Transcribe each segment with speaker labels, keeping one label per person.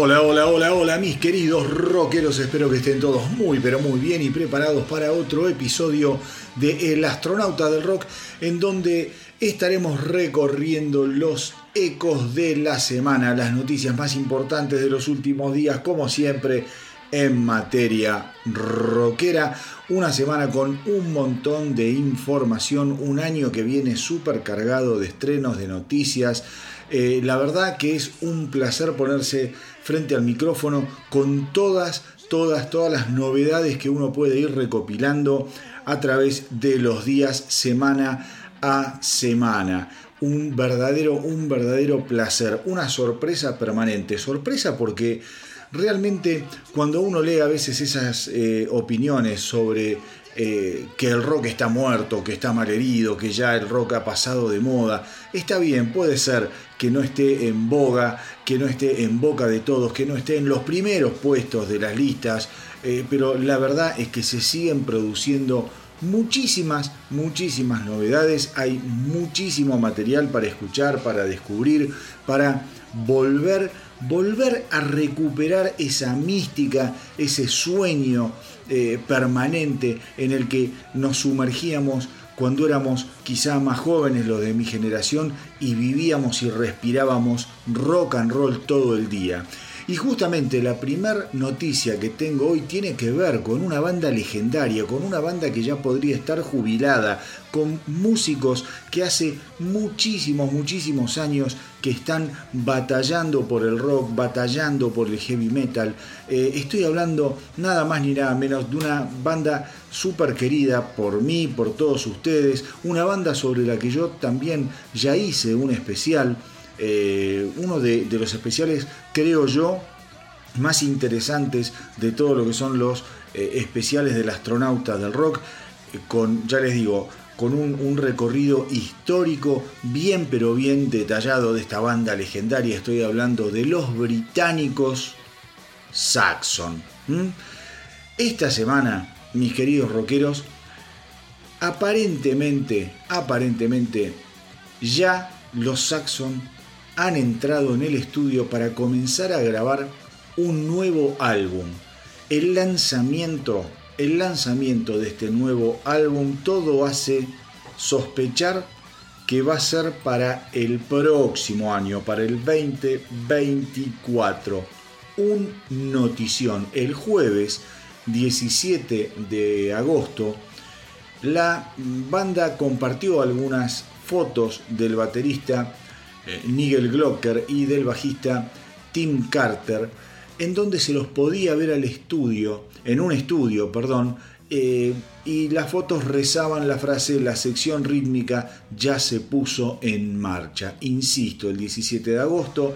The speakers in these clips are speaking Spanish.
Speaker 1: Hola, hola, hola, hola, mis queridos rockeros. Espero que estén todos muy, pero muy bien y preparados para otro episodio de El astronauta del rock, en donde estaremos recorriendo los ecos de la semana, las noticias más importantes de los últimos días, como siempre, en materia rockera. Una semana con un montón de información, un año que viene súper cargado de estrenos, de noticias. Eh, la verdad que es un placer ponerse frente al micrófono con todas, todas, todas las novedades que uno puede ir recopilando a través de los días semana a semana. Un verdadero, un verdadero placer, una sorpresa permanente. Sorpresa porque realmente cuando uno lee a veces esas eh, opiniones sobre eh, que el rock está muerto, que está malherido, que ya el rock ha pasado de moda. Está bien, puede ser que no esté en boga, que no esté en boca de todos, que no esté en los primeros puestos de las listas, eh, pero la verdad es que se siguen produciendo muchísimas, muchísimas novedades, hay muchísimo material para escuchar, para descubrir, para volver, volver a recuperar esa mística, ese sueño eh, permanente en el que nos sumergíamos cuando éramos quizá más jóvenes los de mi generación y vivíamos y respirábamos rock and roll todo el día. Y justamente la primera noticia que tengo hoy tiene que ver con una banda legendaria, con una banda que ya podría estar jubilada, con músicos que hace muchísimos, muchísimos años que están batallando por el rock, batallando por el heavy metal. Eh, estoy hablando nada más ni nada menos de una banda súper querida por mí, por todos ustedes, una banda sobre la que yo también ya hice un especial. Eh, uno de, los especiales, creo yo, más interesantes de todo lo que son los eh, especiales del astronauta del rock, eh, con, ya les digo, con un, recorrido histórico bien pero bien detallado de esta banda legendaria. Estoy hablando de los británicos Saxon. Esta semana, mis queridos rockeros, aparentemente, aparentemente, ya los Saxon han entrado en el estudio para comenzar a grabar un nuevo álbum. El lanzamiento, el lanzamiento de este nuevo álbum todo hace sospechar que va a ser para el próximo año, para el 2024. Un notición. El jueves 17 de agosto, la banda compartió algunas fotos del baterista eh, Nigel Glocker y del bajista Tim Carter, en donde se los podía ver al estudio, en un estudio, perdón, eh, y las fotos rezaban la frase la sección rítmica ya se puso en marcha. Insisto, el 17 de agosto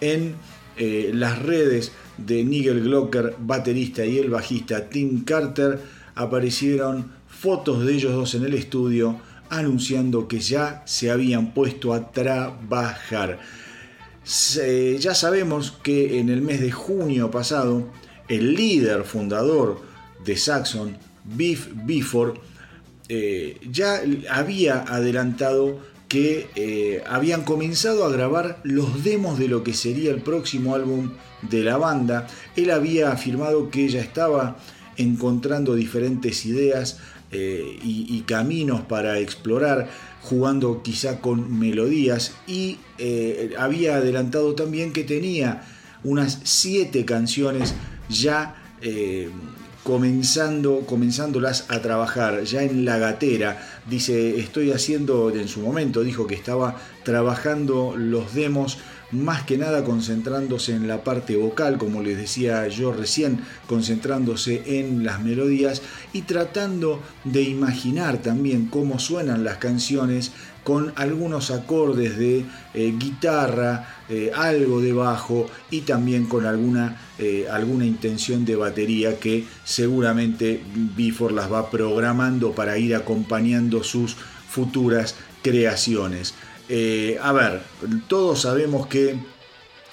Speaker 1: en eh, las redes de Nigel Glocker, baterista, y el bajista Tim Carter, aparecieron fotos de ellos dos en el estudio anunciando que ya se habían puesto a trabajar. ya sabemos que en el mes de junio pasado, el líder fundador de Saxon, Biff Bifford, eh, ya había adelantado que eh, habían comenzado a grabar los demos de lo que sería el próximo álbum de la banda. Él había afirmado que ya estaba encontrando diferentes ideas eh, y, caminos para explorar, jugando quizá con melodías y eh, había adelantado también que tenía unas siete canciones ya comenzando, comenzándolas a trabajar, ya en la gatera. Dice, estoy haciendo, en su momento dijo que estaba trabajando los demos más que nada concentrándose en la parte vocal, como les decía yo recién, concentrándose en las melodías y tratando de imaginar también cómo suenan las canciones con algunos acordes de eh, guitarra, eh, algo de bajo y también con alguna, eh, alguna intención de batería que seguramente Bifor las va programando para ir acompañando sus futuras creaciones. Eh, a ver, todos sabemos que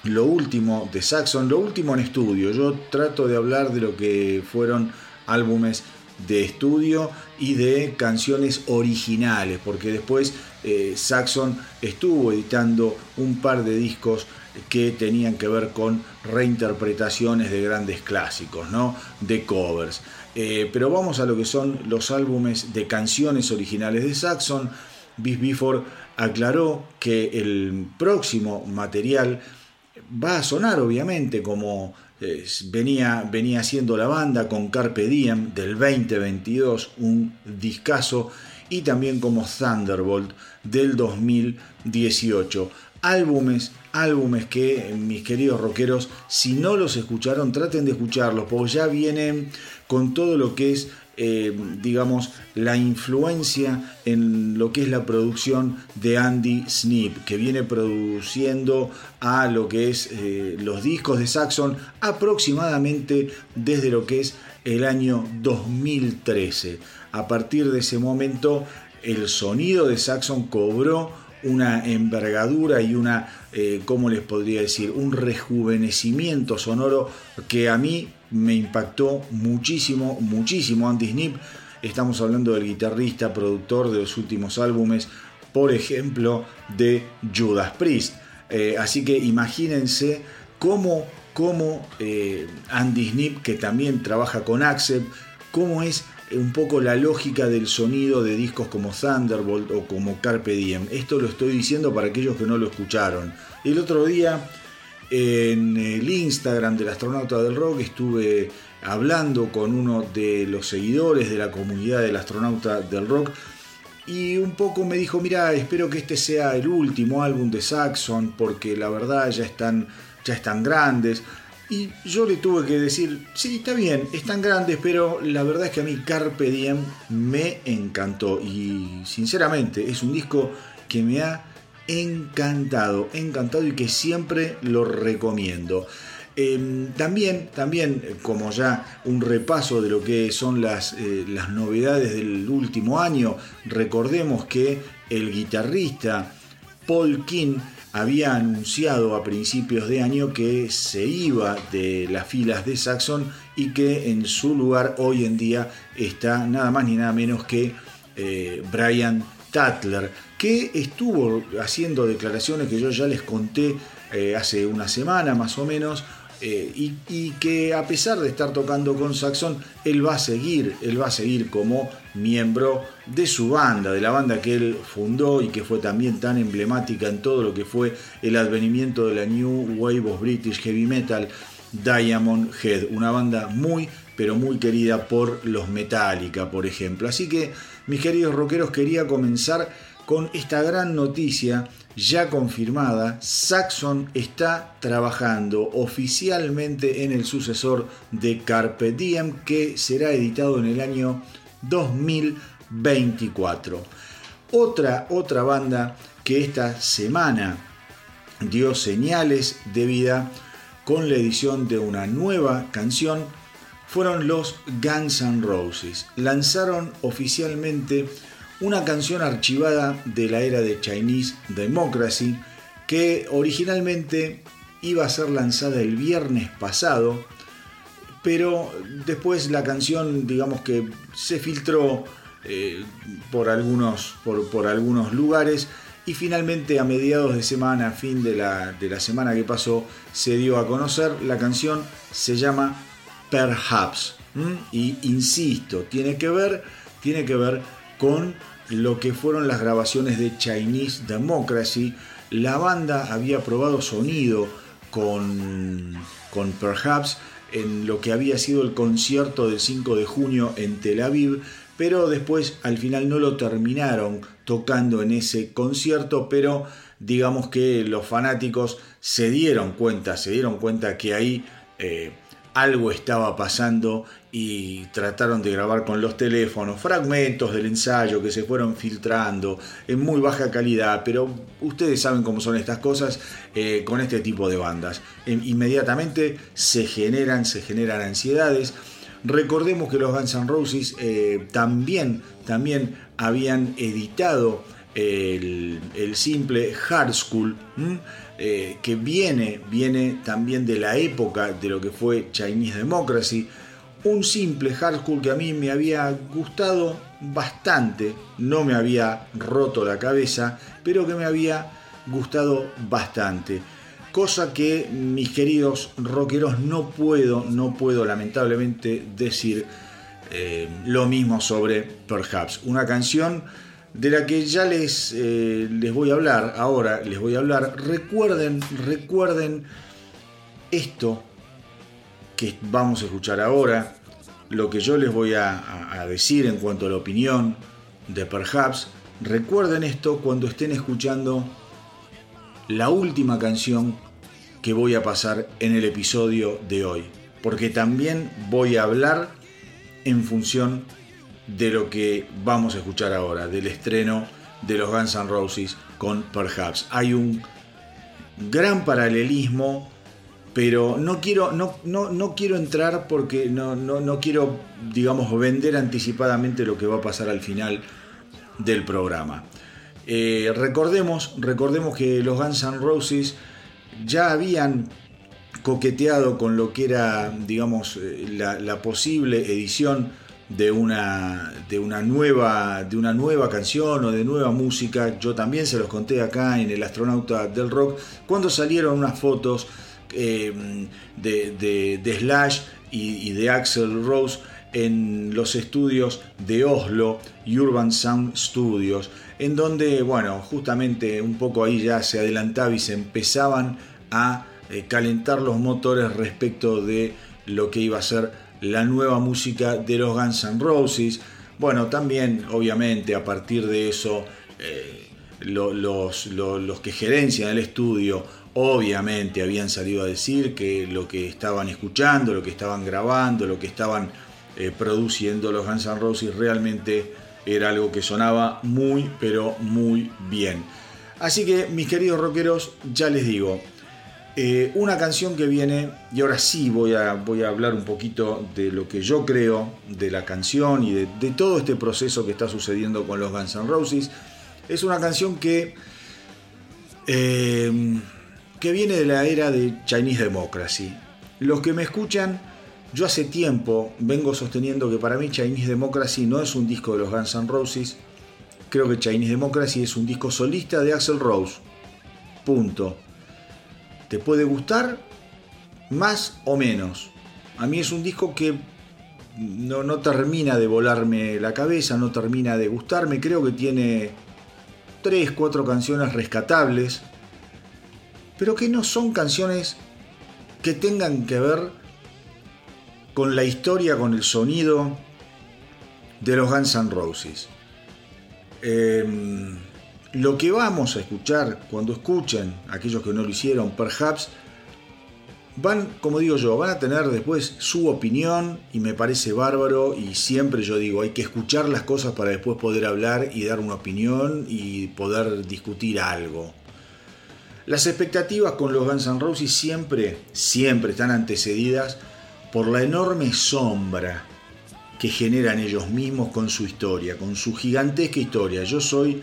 Speaker 1: lo último de Saxon, lo último en estudio, yo trato de hablar de lo que fueron álbumes de estudio y de canciones originales, porque después eh, Saxon estuvo editando un par de discos que tenían que ver con reinterpretaciones de grandes clásicos, ¿no? de covers. Eh, pero vamos a lo que son los álbumes de canciones originales de Saxon. Bis Before aclaró que el próximo material va a sonar obviamente como venía, venía haciendo la banda con Carpe Diem del 2022, un discazo, y también como Thunderbolt del 2018. Álbumes, álbumes que mis queridos rockeros, si no los escucharon, traten de escucharlos, porque ya vienen con todo lo que es eh, digamos, la influencia en lo que es la producción de Andy Snip, que viene produciendo a lo que es eh, los discos de Saxon aproximadamente desde lo que es el año 2013. A partir de ese momento, el sonido de Saxon cobró una envergadura y una, eh, ¿cómo les podría decir? Un rejuvenecimiento sonoro que a mí me impactó muchísimo, muchísimo Andy Snip. Estamos hablando del guitarrista, productor de los últimos álbumes, por ejemplo, de Judas Priest. Eh, así que imagínense cómo, cómo eh, Andy Snip, que también trabaja con Axel, cómo es un poco la lógica del sonido de discos como Thunderbolt o como Carpe Diem. Esto lo estoy diciendo para aquellos que no lo escucharon. El otro día en el Instagram del astronauta del rock estuve hablando con uno de los seguidores de la comunidad del astronauta del rock y un poco me dijo, mira, espero que este sea el último álbum de Saxon porque la verdad ya están, ya están grandes. Y yo le tuve que decir, sí, está bien, están grandes, pero la verdad es que a mí Carpe Diem me encantó y sinceramente es un disco que me ha encantado, encantado y que siempre lo recomiendo. Em, también, también, como ya un repaso de lo que son las, eh, las novedades del último año, recordemos que el guitarrista Paul King había anunciado a principios de año que se iba de las filas de Saxon y que en su lugar hoy en día está nada más ni nada menos que eh, Brian Tatler, que estuvo haciendo declaraciones que yo ya les conté eh, hace una semana más o menos, eh, y, que a pesar de estar tocando con Saxon, él va a seguir, él va a seguir como miembro de su banda, de la banda que él fundó y que fue también tan emblemática en todo lo que fue el advenimiento de la New Wave of British Heavy Metal, Diamond Head, una banda muy pero muy querida por los Metallica, por ejemplo. Así que, mis queridos rockeros, quería comenzar con esta gran noticia ya confirmada, Saxon está trabajando oficialmente en el sucesor de Carpe Diem que será editado en el año 2024. Otra, otra banda que esta semana dio señales de vida con la edición de una nueva canción fueron los Guns N' Roses. Lanzaron oficialmente una canción archivada de la era de Chinese Democracy que originalmente iba a ser lanzada el viernes pasado, pero después la canción digamos que se filtró eh, por, algunos, por, algunos lugares y finalmente a mediados de semana, fin de la, de la semana que pasó, se dio a conocer. La canción se llama Perhaps. Y insisto, tiene que ver, tiene que ver con lo que fueron las grabaciones de Chinese Democracy. La banda había probado sonido con, con Perhaps en lo que había sido el concierto del 5 de junio en Tel Aviv, pero después al final no lo terminaron tocando en ese concierto, pero digamos que los fanáticos se dieron cuenta, se dieron cuenta que ahí eh, algo estaba pasando y trataron de grabar con los teléfonos fragmentos del ensayo que se fueron filtrando en muy baja calidad, pero ustedes saben cómo son estas cosas eh, con este tipo de bandas. inmediatamente se generan, se generan ansiedades. Recordemos que los Guns N' Roses eh, también, también habían editado el, simple Hard School. Eh, que viene, viene también de la época de lo que fue Chinese Democracy, un simple hardcore que a mí me había gustado bastante, no me había roto la cabeza, pero que me había gustado bastante. cosa que mis queridos rockeros no puedo, no puedo lamentablemente decir eh, lo mismo sobre Perhaps, una canción de la que ya les, eh, les voy a hablar, ahora les voy a hablar, recuerden, recuerden esto que vamos a escuchar ahora, lo que yo les voy a, decir en cuanto a la opinión de Perhaps, recuerden esto cuando estén escuchando la última canción que voy a pasar en el episodio de hoy, porque también voy a hablar en función de lo que vamos a escuchar ahora, del estreno de los Guns N' Roses con Perhaps. Hay un gran paralelismo pero no quiero, no, no, quiero entrar porque no, no, quiero, digamos, vender anticipadamente lo que va a pasar al final del programa. Eh, recordemos, recordemos que los Guns N' Roses ya habían coqueteado con lo que era, digamos, eh, la, posible edición de una, de, una nueva, de una nueva canción o de nueva música. Yo también se los conté acá en El Astronauta del Rock, cuando salieron unas fotos Em, de, Slash y, de Axel Rose en los estudios de Oslo y Urban Sound Studios, en donde, bueno, justamente un poco ahí ya se adelantaba y se empezaban a eh, calentar los motores respecto de lo que iba a ser la nueva música de los Guns N' Roses. Bueno, también, obviamente, a partir de eso, eh, los, que gerencian el estudio obviamente habían salido a decir que lo que estaban escuchando, lo que estaban grabando, lo que estaban eh, produciendo los Guns N' Roses realmente era algo que sonaba muy, pero muy bien. Así que, mis queridos rockeros, ya les digo, eh, una canción que viene, y ahora sí voy a, voy a hablar un poquito de lo que yo creo de la canción y de, todo este proceso que está sucediendo con los Guns N' Roses. Es una canción que eh, que viene de la era de Chinese Democracy. Los que me escuchan, yo hace tiempo vengo sosteniendo que para mí Chinese Democracy no es un disco de los Guns N' Roses. Creo que Chinese Democracy es un disco solista de Axel Rose. Punto. ¿Te puede gustar? Más o menos. A mí es un disco que no, no termina de volarme la cabeza, no termina de gustarme. Creo que tiene tres, cuatro canciones rescatables pero que no son canciones que tengan que ver con la historia, con el sonido de los Guns N' Roses. Em, lo que vamos a escuchar cuando escuchen, aquellos que no lo hicieron, perhaps, van, como digo yo, van a tener después su opinión y me parece bárbaro y siempre yo digo, hay que escuchar las cosas para después poder hablar y dar una opinión y poder discutir algo. Las expectativas con los Guns N' Roses siempre, siempre están antecedidas por la enorme sombra que generan ellos mismos con su historia, con su gigantesca historia. Yo soy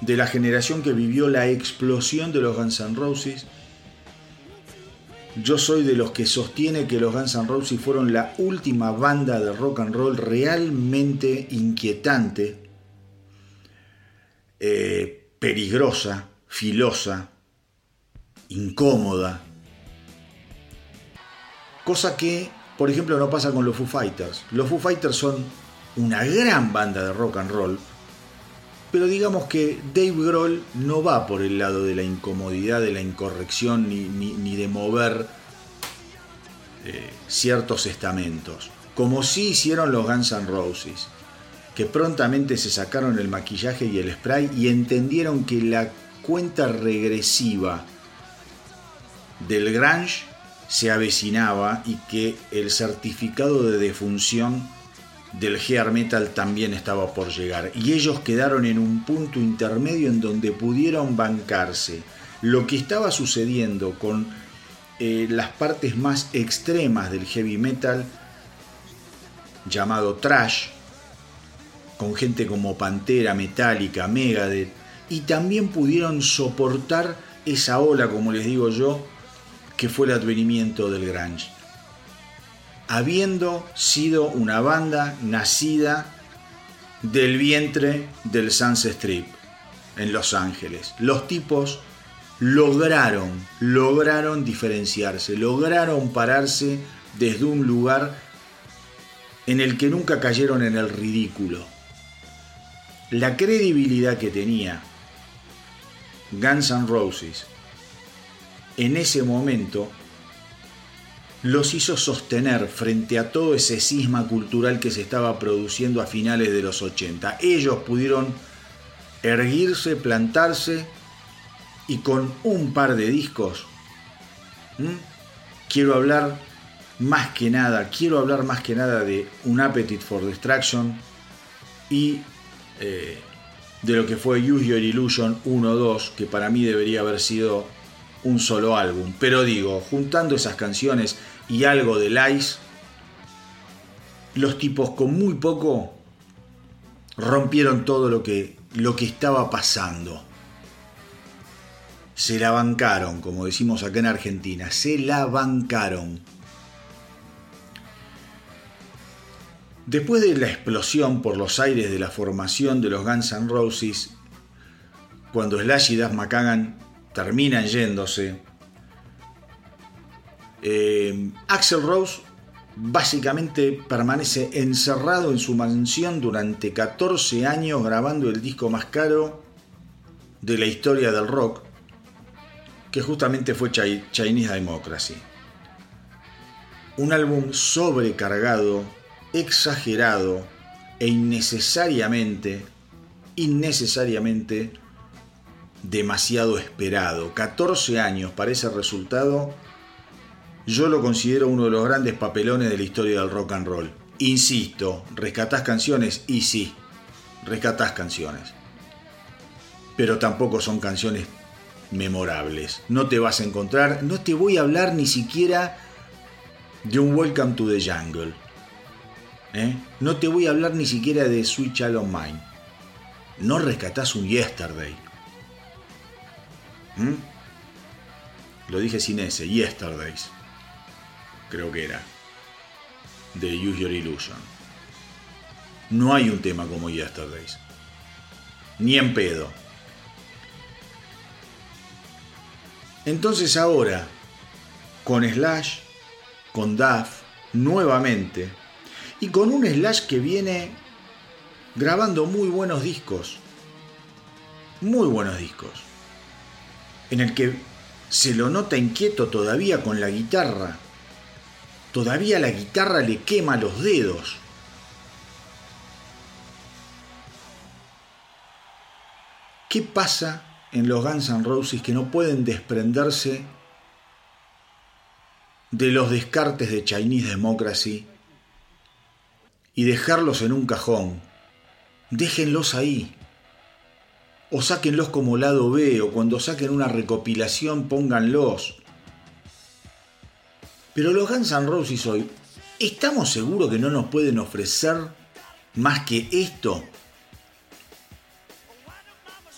Speaker 1: de la generación que vivió la explosión de los Guns N' Roses. Yo soy de los que sostiene que los Guns N' Roses fueron la última banda de rock and roll realmente inquietante, eh, peligrosa, filosa, incómoda. Cosa que, por ejemplo, no pasa con los Foo Fighters. Los Foo Fighters son una gran banda de rock and roll, pero digamos que Dave Grohl no va por el lado de la incomodidad, de la incorrección, ni, de mover eh, ciertos estamentos, como sí hicieron los Guns N' Roses, que prontamente se sacaron el maquillaje y el spray y entendieron que la cuenta regresiva del Grange se avecinaba y que el certificado de defunción del hair metal también estaba por llegar. Y ellos quedaron en un punto intermedio en donde pudieron bancarse lo que estaba sucediendo con eh, las partes más extremas del heavy metal, llamado trash, con gente como Pantera, Metallica, Megadeth, y también pudieron soportar esa ola, como les digo yo, que fue el advenimiento del grunge. Habiendo sido una banda nacida del vientre del Sunset Strip en Los Ángeles. Los tipos lograron, lograron diferenciarse, lograron pararse desde un lugar en el que nunca cayeron en el ridículo. La credibilidad que tenía Guns N' Roses en ese momento los hizo sostener frente a todo ese cisma cultural que se estaba produciendo a finales de los 80. Ellos pudieron erguirse, plantarse y con un par de discos, quiero hablar más que nada, quiero hablar más que nada de Un Appetite for Destruction y eh, de lo que fue Use Your Illusion 1-2, que para mí debería haber sido un solo álbum. Pero digo, juntando esas canciones y algo de Lice, los tipos con muy poco rompieron todo lo que, lo que estaba pasando. Se la bancaron, como decimos acá en Argentina, se la bancaron. Después de la explosión por los aires de la formación de los Guns N' Roses, cuando Slash y Duff McKagan terminan yéndose, eh, Axel Rose básicamente permanece encerrado en su mansión durante 14 años grabando el disco más caro de la historia del rock, que justamente fue Chinese Democracy. Un álbum sobrecargado exagerado e innecesariamente, innecesariamente demasiado esperado. 14 años para ese resultado, yo lo considero uno de los grandes papelones de la historia del rock and roll. Insisto, rescatás canciones y sí, rescatás canciones. Pero tampoco son canciones memorables. No te vas a encontrar, no te voy a hablar ni siquiera de un Welcome to the Jungle ¿eh? No te voy a hablar ni siquiera de Sweet Child of Mine. No rescatás un Yesterday. ¿Mm? Lo dije sin ese, Yesterdays. Creo que era. De Use Your Illusion. No hay un tema como Yesterdays. Ni en pedo. Entonces ahora, con Slash, con Duff, nuevamente, y con un Slash que viene grabando muy buenos discos. Muy buenos discos. En el que se lo nota inquieto todavía con la guitarra. Todavía la guitarra le quema los dedos. ¿Qué pasa en los Guns N' Roses que no pueden desprenderse de los descartes de Chinese Democracy y dejarlos en un cajón. Déjenlos ahí. O sáquenlos como lado B, o cuando saquen una recopilación pónganlos. Pero los Guns N' Roses hoy, ¿estamos seguros que no nos pueden ofrecer más que esto?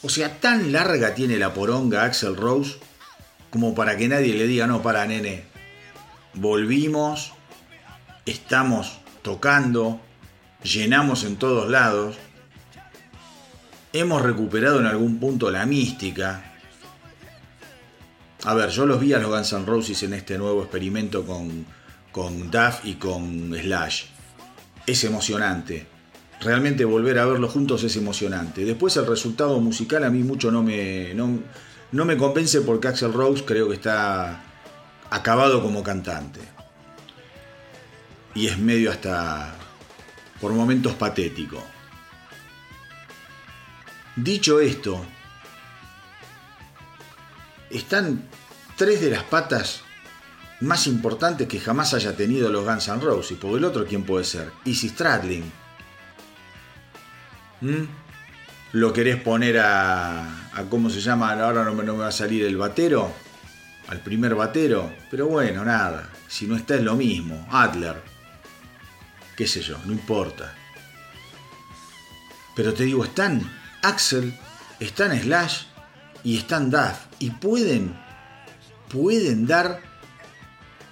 Speaker 1: O sea, tan larga tiene la poronga Axel Rose como para que nadie le diga, no, para nene, volvimos, estamos tocando, llenamos en todos lados, hemos recuperado en algún punto la mística. A ver, yo los vi a los Guns N' Roses en este nuevo experimento con, con Duff y con Slash. Es emocionante. Realmente volver a verlos juntos es emocionante. Después el resultado musical a mí mucho no me, no, no me convence porque Axel Rose creo que está acabado como cantante. Y es medio hasta por momentos patético. Dicho esto, están tres de las patas más importantes que jamás haya tenido los Guns N' Roses. Porque el otro, ¿quién puede ser? Easy Stradlin. ¿Mm? ¿Lo querés poner a, a, ¿Cómo se llama? Ahora no me, no me va a salir el batero. Al primer batero. Pero bueno, nada. Si no está es lo mismo. Adler qué sé yo, no importa. Pero te digo, están Axel, están Slash y están Duff y pueden, pueden dar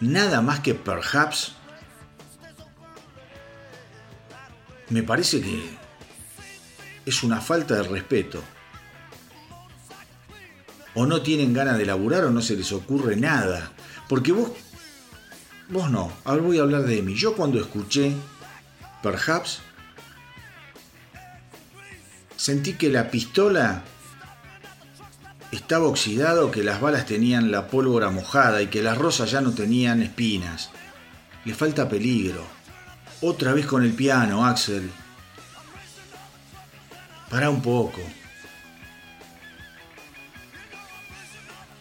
Speaker 1: nada más que perhaps. Me parece que es una falta de respeto. o no tienen ganas de laburar o no se les ocurre nada. Porque vos, vos no, ahora voy a hablar de mí. Yo cuando escuché Perhaps, sentí que la pistola estaba oxidado, que las balas tenían la pólvora mojada y que las rosas ya no tenían espinas. Le falta peligro. Otra vez con el piano, Axel. Para un poco.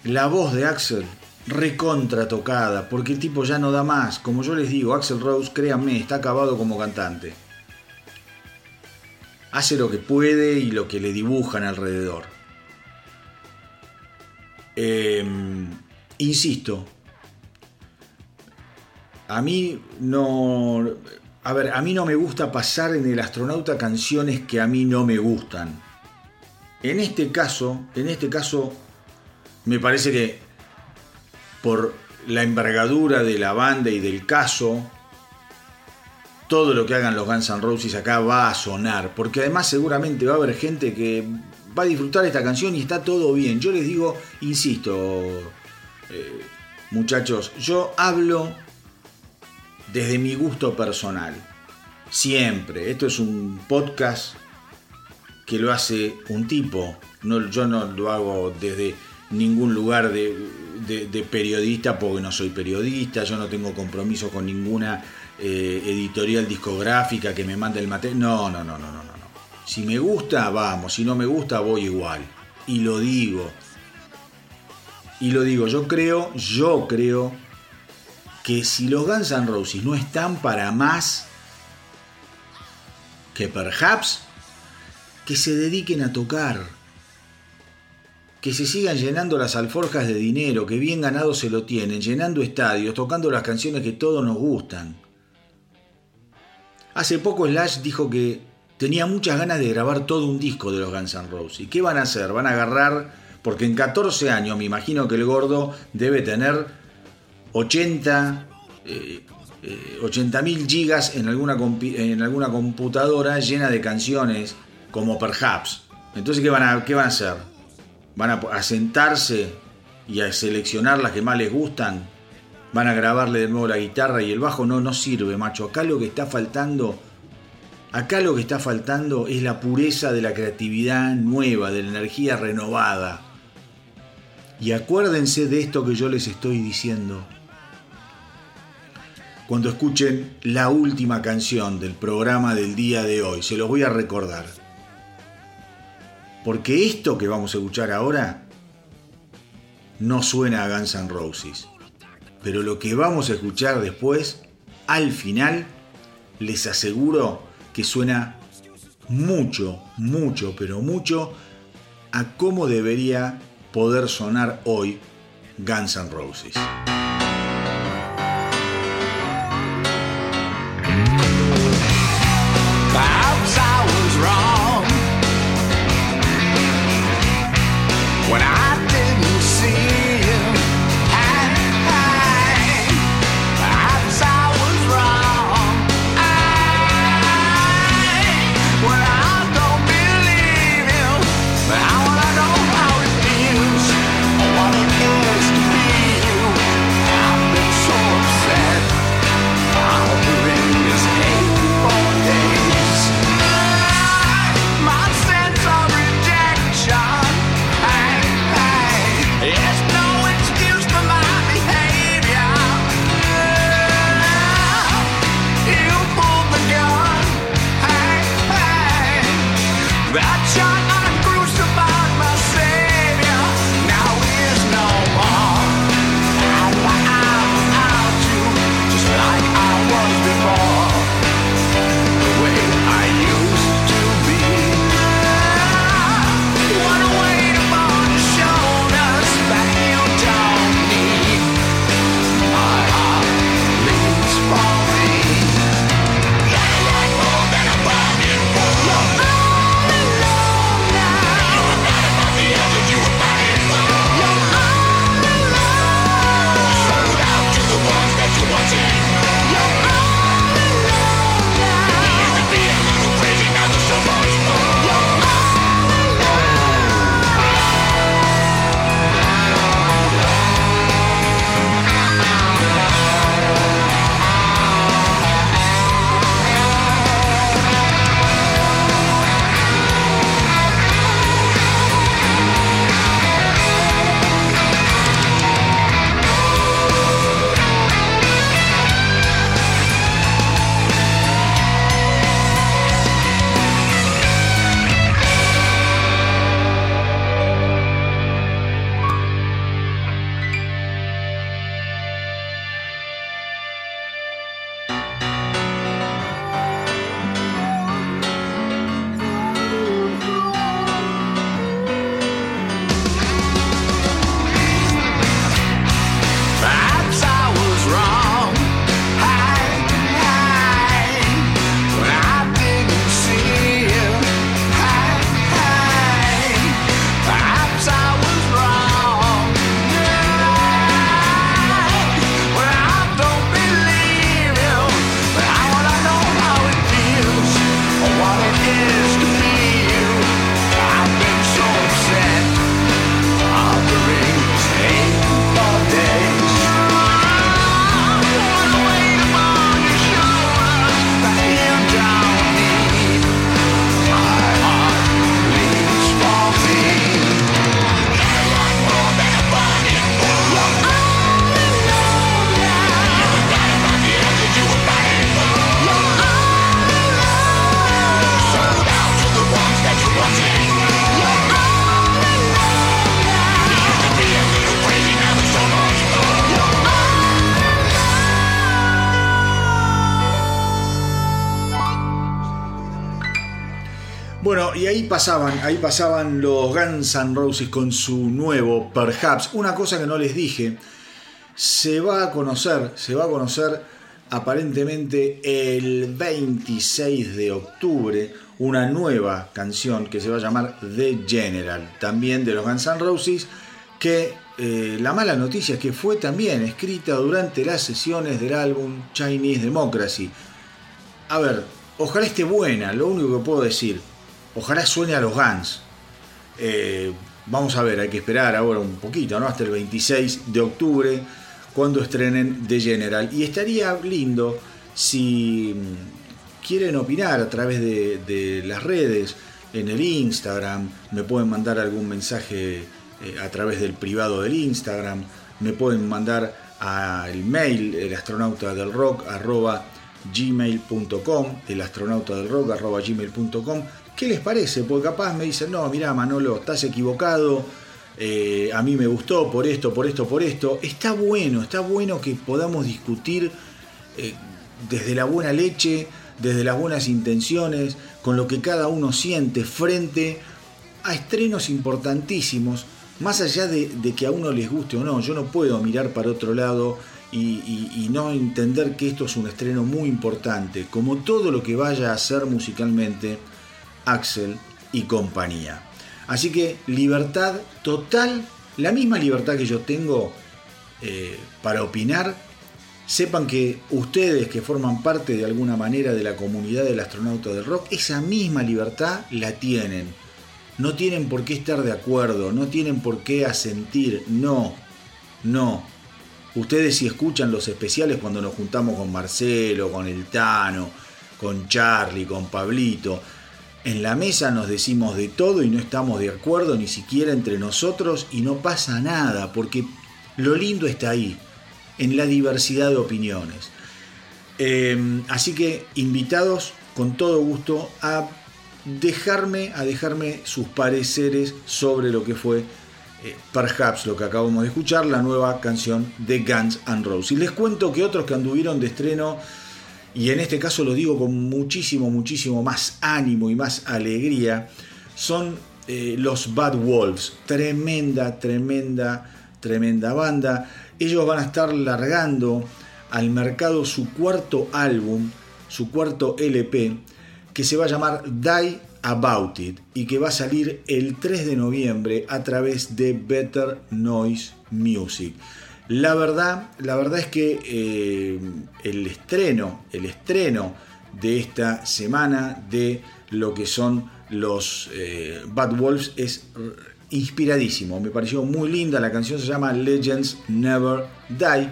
Speaker 1: La voz de Axel recontra tocada, porque el tipo ya no da más. Como yo les digo, Axel Rose, créanme, está acabado como cantante. Hace lo que puede y lo que le dibujan alrededor. Em, insisto, a mí no. A ver, a mí no me gusta pasar en el astronauta canciones que a mí no me gustan. En este caso, en este caso, me parece que por la envergadura de la banda y del caso, todo lo que hagan los Guns N' Roses acá va a sonar, porque además seguramente va a haber gente que va a disfrutar esta canción y está todo bien. Yo les digo, insisto, eh, muchachos, yo hablo desde mi gusto personal. Siempre. Esto es un podcast que lo hace un tipo. No, yo no lo hago desde ningún lugar de, periodista porque no soy periodista. Yo no tengo compromiso con ninguna eh, editorial discográfica que me mande el material. No, no, no, no, no, no. Si me gusta, vamos. Si no me gusta, voy igual. Y lo digo. Y lo digo, yo creo, yo creo que si los Guns N' Roses no están para más que perhaps que se dediquen a tocar, que se sigan llenando las alforjas de dinero, que bien ganado se lo tienen, llenando estadios, tocando las canciones que todos nos gustan. Hace poco Slash dijo que tenía muchas ganas de grabar todo un disco de los Guns N' Roses. ¿Y qué van a hacer? Van a agarrar, porque en 14 años me imagino que el gordo debe tener 80, eh, mil gigas en alguna, en alguna computadora llena de canciones como Perhaps. Entonces, ¿qué van a, qué van a hacer? ¿Van a, sentarse y a seleccionar las que más les gustan? ¿Van a grabarle de nuevo la guitarra y el bajo? No, no sirve, macho. Acá lo que está faltando... Acá lo que está faltando es la pureza de la creatividad nueva, de la energía renovada. Y acuérdense de esto que yo les estoy diciendo cuando escuchen la última canción del programa del día de hoy. Se los voy a recordar. Porque esto que vamos a escuchar ahora no suena a Guns N' Roses. Pero lo que vamos a escuchar después, al final, les aseguro que suena mucho, mucho, pero mucho a cómo debería poder sonar hoy Guns N' Roses. Ahí pasaban los Guns N' Roses con su nuevo Perhaps. Una cosa que no les dije, se va a conocer, se va a conocer aparentemente el 26 de octubre una nueva canción que se va a llamar The General, también de los Guns N' Roses, que eh, la mala noticia es que fue también escrita durante las sesiones del álbum Chinese Democracy. A ver, ojalá esté buena, lo único que puedo decir Ojalá suene a los Guns. Eh, vamos a ver, hay que esperar ahora un poquito, ¿no? Hasta el 26 de octubre, cuando estrenen The General. Y estaría lindo si mm, quieren opinar a través de, las redes, en el Instagram, me pueden mandar algún mensaje eh, a través del privado del Instagram, me pueden mandar al mail el astronauta el astronauta del rock arroba gmail.com ¿Qué les parece? Porque capaz me dicen, no, mira Manolo, estás equivocado, eh, a mí me gustó por esto, por esto, por esto. Está bueno, está bueno que podamos discutir eh, desde la buena leche, desde las buenas intenciones, con lo que cada uno siente frente a estrenos importantísimos, más allá de, que a uno les guste o no. Yo no puedo mirar para otro lado y, no entender que esto es un estreno muy importante, como todo lo que vaya a hacer musicalmente Axel y compañía. Así que libertad total, la misma libertad que yo tengo eh, para opinar. Sepan que ustedes que forman parte de alguna manera de la comunidad del astronauta del rock, esa misma libertad la tienen. No tienen por qué estar de acuerdo, no tienen por qué asentir, no, no. Ustedes si escuchan los especiales cuando nos juntamos con Marcelo, con el Tano, con Charlie, con Pablito, en la mesa nos decimos de todo y no estamos de acuerdo ni siquiera entre nosotros y no pasa nada, porque lo lindo está ahí, en la diversidad de opiniones. Em, así que invitados con todo gusto a dejarme, a dejarme sus pareceres sobre lo que fue eh, Perhaps, lo que acabamos de escuchar, la nueva canción de Guns N' Roses. Y les cuento que otros que anduvieron de estreno y en este caso lo digo con muchísimo, muchísimo más ánimo y más alegría, son eh, los Bad Wolves. Tremenda, tremenda, tremenda banda. Ellos van a estar largando al mercado su cuarto álbum, su cuarto LP, que se va a llamar Die About It y que va a salir el 3 de noviembre a través de Better Noise Music. La verdad, la verdad es que eh, el estreno, el estreno de esta semana de lo que son los eh, Bad Wolves es inspiradísimo. Me pareció muy linda. La canción se llama Legends Never Die.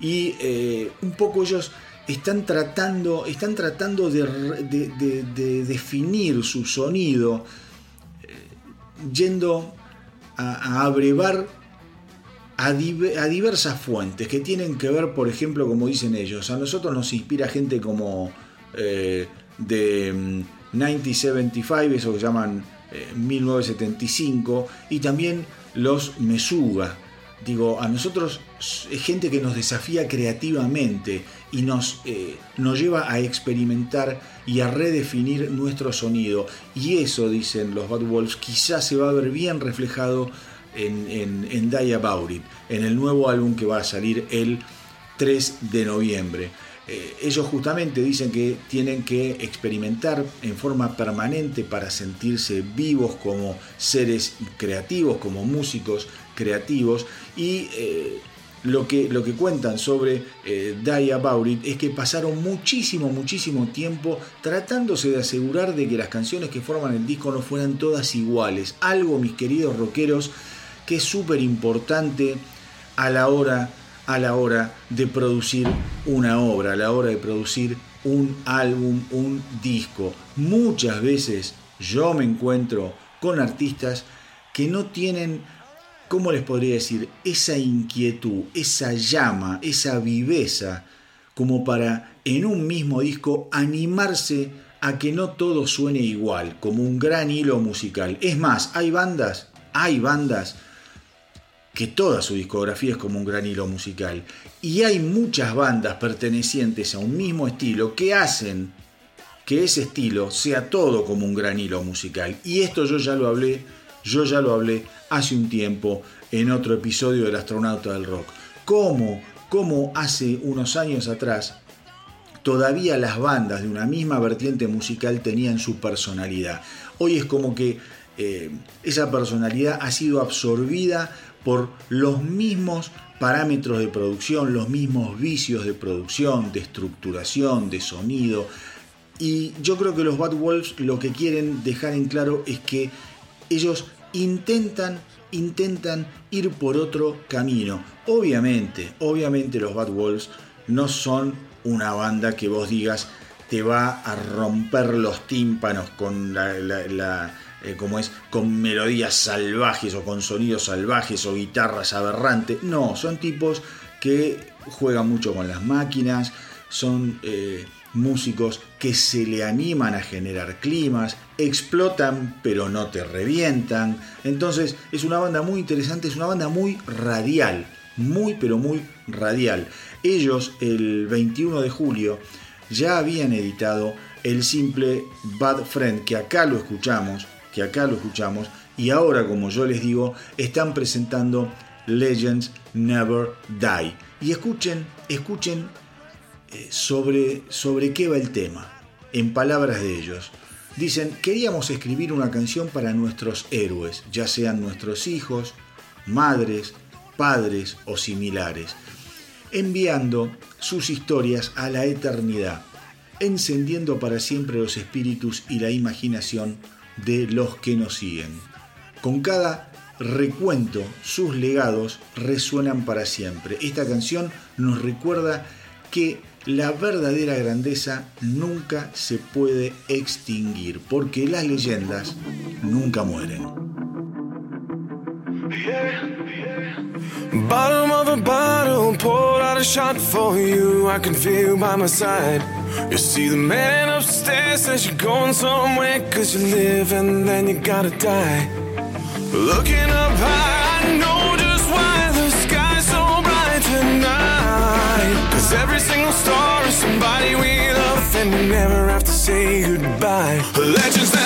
Speaker 1: Y eh, un poco ellos están tratando, están tratando de, definir su sonido yendo a, a abrevar a, diversas fuentes que tienen que ver, por ejemplo, como dicen ellos, a nosotros nos inspira gente como eh, de 1975, mm, eso que llaman 1975, eh, y también los Mesuga. Digo, a nosotros es gente que nos desafía creativamente y nos, eh, nos lleva a experimentar y a redefinir nuestro sonido. Y eso, dicen los Bad Wolves, quizás se va a ver bien reflejado en, en, It, en el nuevo álbum que va a salir el 3 de noviembre. Eh, ellos justamente dicen que tienen que experimentar en forma permanente para sentirse vivos como seres creativos, como músicos creativos y eh, lo que, lo que cuentan sobre eh, Die es que pasaron muchísimo, muchísimo tiempo tratándose de asegurar de que las canciones que forman el disco no fueran todas iguales. Algo, mis queridos rockeros, que es súper importante a la hora a la hora de producir una obra, a la hora de producir un álbum, un disco. Muchas veces yo me encuentro con artistas que no tienen, ¿cómo les podría decir?, esa inquietud, esa llama, esa viveza, como para en un mismo disco animarse a que no todo suene igual, como un gran hilo musical. Es más, hay bandas, hay bandas que toda su discografía es como un gran hilo musical. Y hay muchas bandas pertenecientes a un mismo estilo que hacen, que ese estilo sea todo como un gran hilo musical. Y esto yo ya lo hablé, yo ya lo hablé hace un tiempo en otro episodio del astronauta del rock. Cómo, cómo hace unos años atrás todavía las bandas de una misma vertiente musical tenían su personalidad. Hoy es como que eh, esa personalidad ha sido absorbida por los mismos parámetros de producción, los mismos vicios de producción, de estructuración, de sonido. Y yo creo que los Bad Wolves lo que quieren dejar en claro es que ellos intentan intentan ir por otro camino. Obviamente, obviamente los Bad Wolves no son una banda que vos digas te va a romper los tímpanos con la, eh, como es, con melodías salvajes o con sonidos salvajes o guitarras aberrantes. No, son tipos que juegan mucho con las máquinas, son eh, músicos que se le animan a generar climas, explotan pero no te revientan. Entonces es una banda muy interesante, es una banda muy radial, muy pero muy radial. Ellos el 21 de julio ya habían editado el simple Bad Friend, que acá lo escuchamos, que acá lo escuchamos, y ahora, como yo les digo, están presentando Legends Never Die. Y escuchen, escuchen eh, sobre, sobre qué va el tema, en palabras de ellos. Dicen, queríamos escribir una canción para nuestros héroes, ya sean nuestros hijos, madres, padres o similares, enviando sus historias a la eternidad, encendiendo para siempre los espíritus y la imaginación de los que nos siguen. Con cada recuento, sus legados resuenan para siempre. Esta canción nos recuerda que la verdadera grandeza nunca se puede extinguir, porque las leyendas nunca mueren. You see, the man upstairs says you're going somewhere, cause you live and then you gotta die. Looking up high, I know just why the sky's so bright tonight. Cause every single star is somebody we love, and you never have to say goodbye. Legends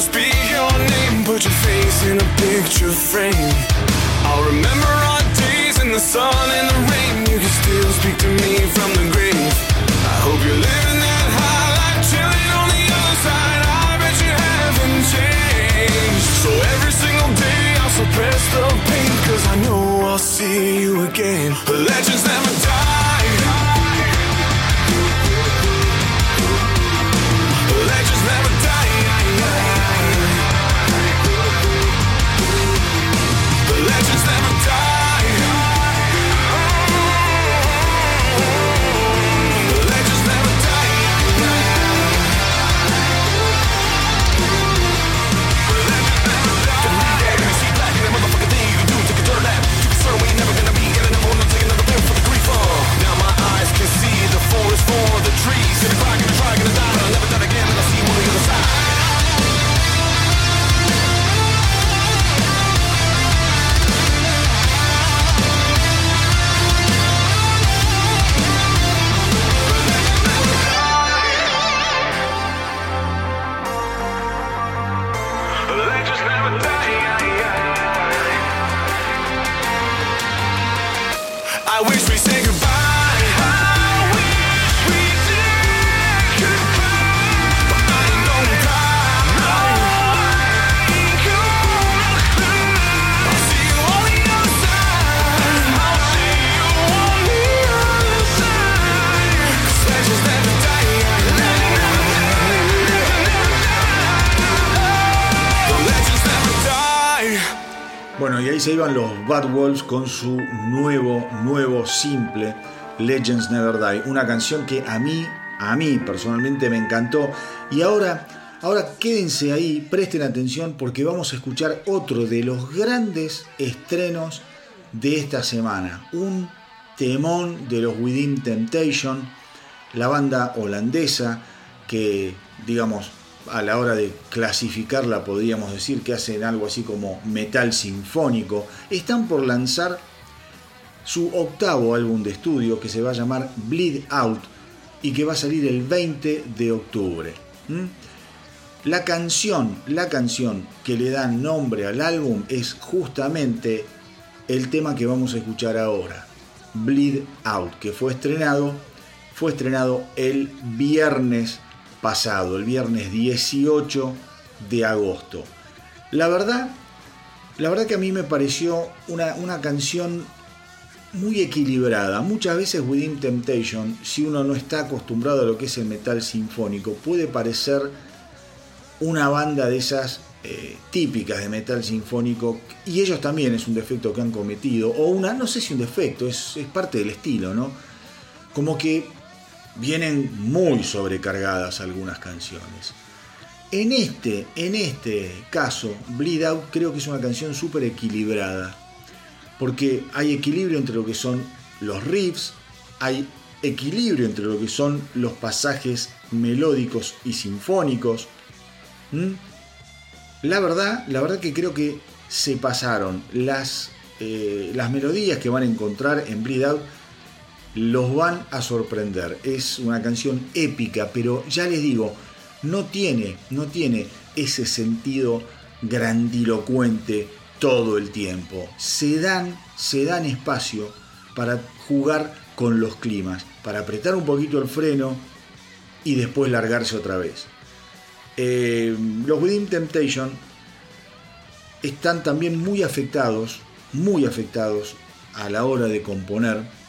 Speaker 1: never in a picture frame. I'll remember our days in the sun and the rain. You can still speak to me from the grave. I hope you're living that high life, chilling on the other side. I bet you haven't changed. So every single day I'll suppress the pain, cause I know I'll see you again. The legends never die. Se iban los Bad Wolves con su nuevo, nuevo simple Legends Never Die. Una canción que a mí, a mí personalmente me encantó. Y ahora, Ahora quédense ahí, presten atención porque vamos a escuchar otro de los grandes estrenos de esta semana. Un temón de los Within Temptation, la banda holandesa que, digamos, a la hora de clasificarla podríamos decir que hacen algo así como metal sinfónico. Están por lanzar su octavo álbum de estudio que se va a llamar Bleed Out y que va a salir el 20 de octubre. La canción, la canción que le da nombre al álbum es justamente el tema que vamos a escuchar ahora, Bleed Out, que fue estrenado, fue estrenado el viernes pasado, el viernes 18 de agosto. La verdad, la verdad que a mí me pareció una, una canción muy equilibrada. Muchas veces Within Temptation, si uno no está acostumbrado a lo que es el metal sinfónico, puede parecer una banda de esas eh, típicas de metal sinfónico, y ellos también es un defecto que han cometido, o una, no sé si un defecto, es, es parte del estilo, ¿no? Como que vienen muy sobrecargadas algunas canciones. En este, en este caso, Bleed Out creo que es una canción súper equilibrada, porque hay equilibrio entre lo que son los riffs, hay equilibrio entre lo que son los pasajes melódicos y sinfónicos. La verdad, la verdad que creo que se pasaron. Las, eh, las melodías que van a encontrar en Bleed Out los van a sorprender. Es una canción épica, pero ya les digo, no tiene, no tiene ese sentido grandilocuente todo el tiempo. Se dan, se dan espacio para jugar con los climas, para apretar un poquito el freno y después largarse otra vez. Eh, los Within Temptation están también muy afectados, muy afectados a la hora de componer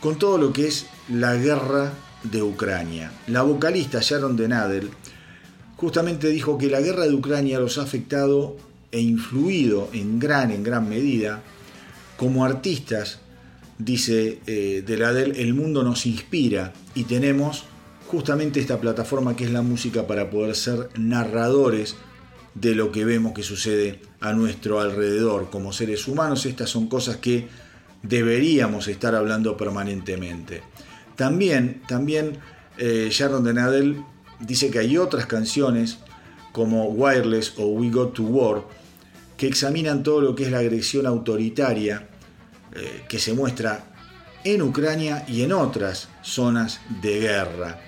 Speaker 1: con todo lo que es la guerra de Ucrania. La vocalista Sharon Denadel justamente dijo que la guerra de Ucrania los ha afectado e influido en gran, en gran medida. Como artistas, dice eh, Denadel, el mundo nos inspira y tenemos justamente esta plataforma que es la música para poder ser narradores de lo que vemos que sucede a nuestro alrededor como seres humanos. Estas son cosas que deberíamos estar hablando permanentemente. También, también eh, Sharon Denadel dice que hay otras canciones como Wireless o We Go to War que examinan todo lo que es la agresión autoritaria eh, que se muestra en Ucrania y en otras zonas de guerra.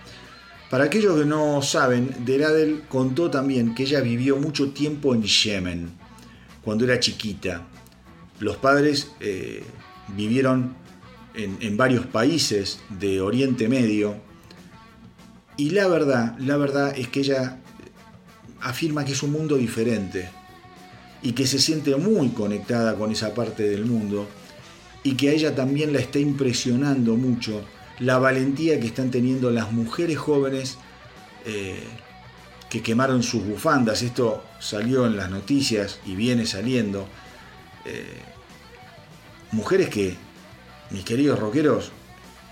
Speaker 1: Para aquellos que no saben, Deladel contó también que ella vivió mucho tiempo en Yemen, cuando era chiquita. Los padres eh, vivieron en, varios países de Oriente Medio y la verdad, la verdad es que ella afirma que es un mundo diferente y que se siente muy conectada con esa parte del mundo y que a ella también la está impresionando mucho la valentía que están teniendo las mujeres jóvenes eh, que quemaron sus bufandas. Esto salió en las noticias y viene saliendo. Eh, mujeres que, mis queridos rockeros,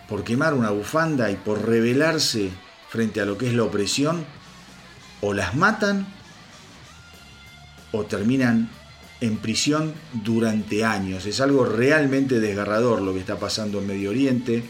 Speaker 1: por quemar una bufanda y por rebelarse frente a lo que es la opresión, o las matan o terminan en prisión durante años. Es algo realmente desgarrador lo que está pasando en Medio Oriente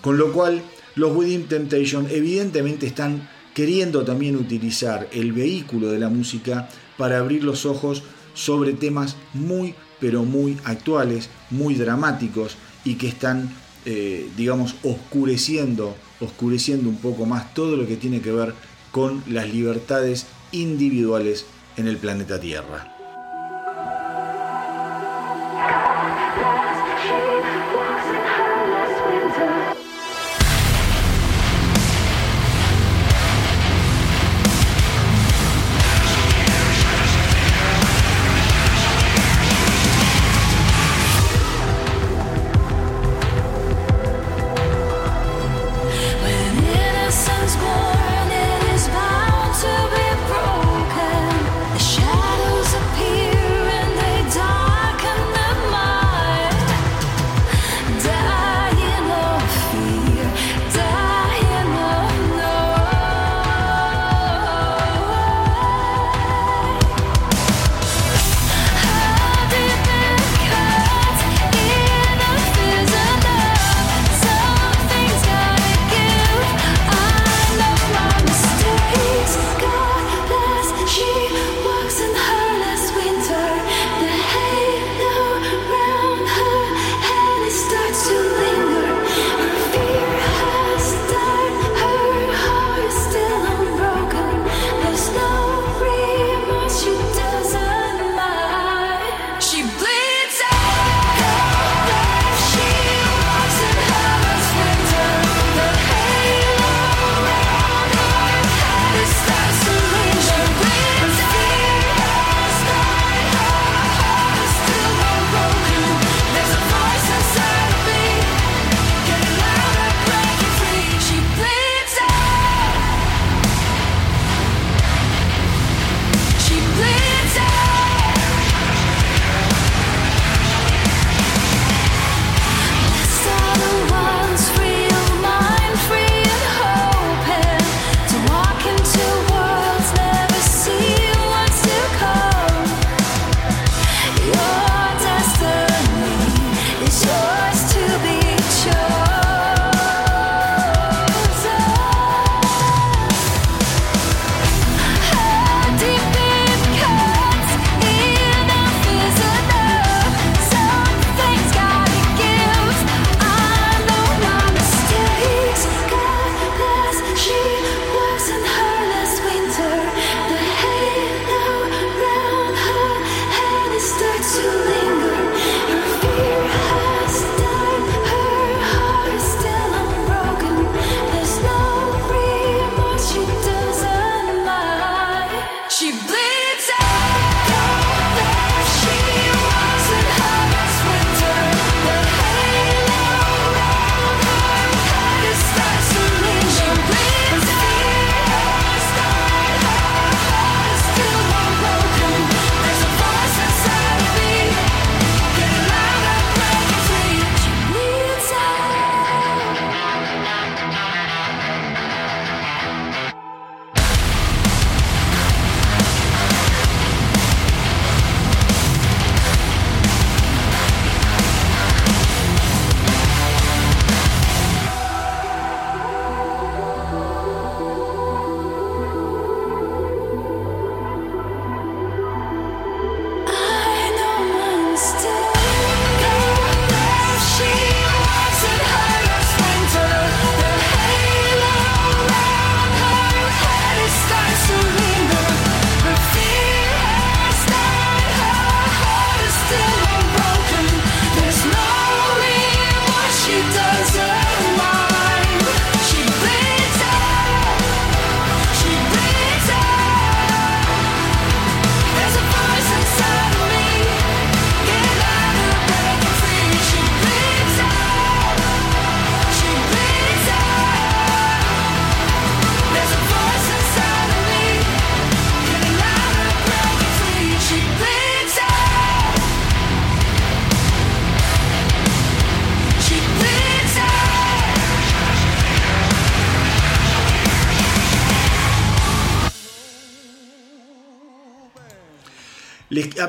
Speaker 1: con lo cual, los Within Temptation evidentemente están queriendo también utilizar el vehículo de la música para abrir los ojos sobre temas muy, pero muy actuales, muy dramáticos y que están, eh, digamos, oscureciendo, oscureciendo un poco más todo lo que tiene que ver con las libertades individuales en el planeta Tierra.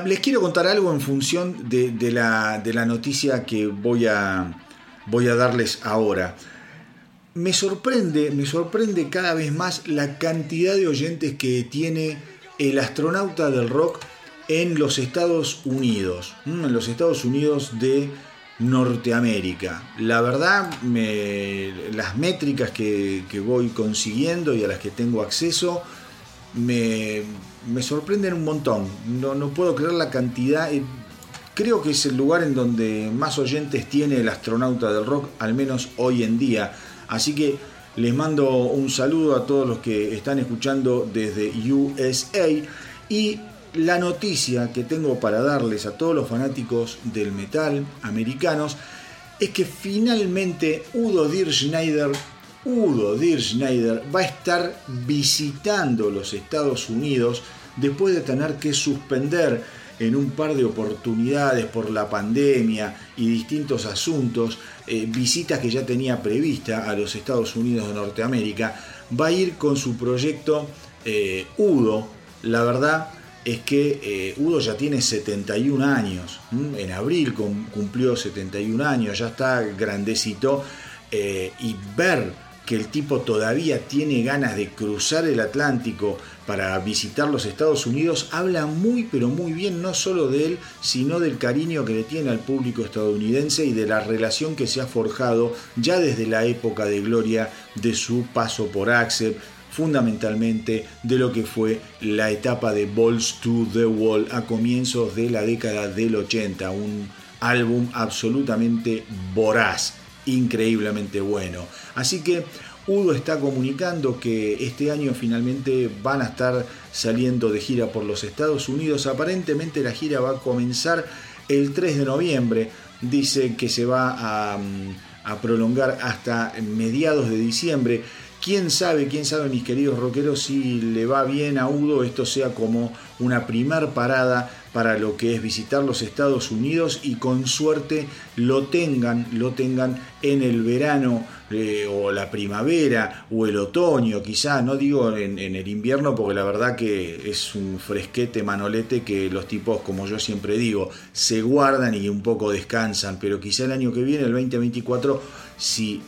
Speaker 1: Les, quiero contar algo en función de, la, noticia que voy a, voy a darles ahora. Me sorprende, me sorprende cada vez más la cantidad de oyentes que tiene el astronauta del rock en los Estados Unidos, en los Estados Unidos de Norteamérica. La verdad, las métricas que, voy consiguiendo y a las que tengo acceso me, sorprenden un montón. No, no, puedo creer la cantidad. Eh, creo que es el lugar en donde más oyentes tiene el astronauta del rock, al menos hoy en día. Así que les mando un saludo a todos los que están escuchando desde USA y la noticia que tengo para darles a todos los fanáticos del metal americanos es que finalmente Udo Dirschneider, Udo Dirschneider va a estar visitando los Estados Unidos después de tener que suspender en un par de oportunidades por la pandemia y distintos asuntos, eh, visitas que ya tenía prevista a los Estados Unidos de Norteamérica, va a ir con su proyecto eh, Udo. La verdad, es que eh, Udo ya tiene 71 años, en abril cumplió 71 años, ya está grandecito, y ver que el tipo todavía tiene ganas de cruzar el Atlántico para visitar los Estados Unidos, habla muy pero muy bien no solo de él, sino del cariño que le tiene al público estadounidense y de la relación que se ha forjado ya desde la época de gloria de su paso por Axel, fundamentalmente de lo que fue la etapa de Balls to the Wall a comienzos de la década del 80, un álbum absolutamente voraz, increíblemente bueno. Así que Udo está comunicando que este año finalmente van a estar saliendo de gira por los Estados Unidos. Aparentemente la gira va a comenzar el 3 de noviembre. Dice que se va a, a prolongar hasta mediados de diciembre. Quién sabe, quién sabe, mis queridos rockeros, si le va bien a Udo, esto sea como una primer parada para lo que es visitar los Estados Unidos y con suerte lo tengan, lo tengan en el verano eh, o la primavera o el otoño, quizá, no digo en, en, el invierno porque la verdad que es un fresquete manolete que los tipos, como yo siempre digo, se guardan y un poco descansan, pero quizá el año que viene, el 2024, si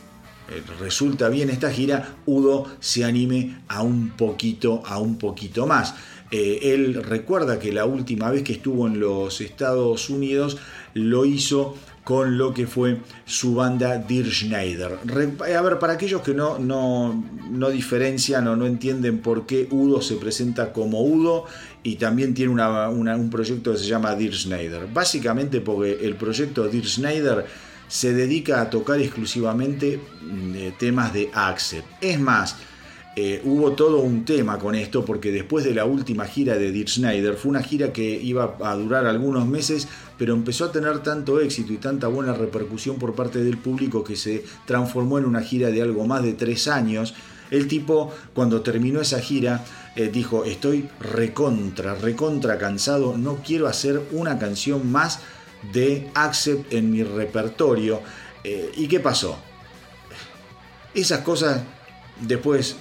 Speaker 1: resulta bien esta gira, Udo se anime a un poquito, a un poquito más. Eh, él recuerda que la última vez que estuvo en los Estados Unidos lo hizo con lo que fue su banda Dir Schneider. A ver, para aquellos que no, no, no diferencian o no entienden por qué Udo se presenta como Udo y también tiene un proyecto que se llama Dir Schneider. Básicamente porque el proyecto Dir Schneider se dedica a tocar exclusivamente mm, eh, temas de Accept. Es más, eh, hubo todo un tema con esto porque después de la última gira de Dirk Schneider, fue una gira que iba a durar algunos meses, pero empezó a tener tanto éxito y tanta buena repercusión por parte del público que se transformó en una gira de algo más de tres años. El tipo, cuando terminó esa gira, eh, dijo, estoy recontra, recontra cansado, no quiero hacer una canción más de Accept en mi repertorio. Eh, ¿Y qué pasó? Esas cosas después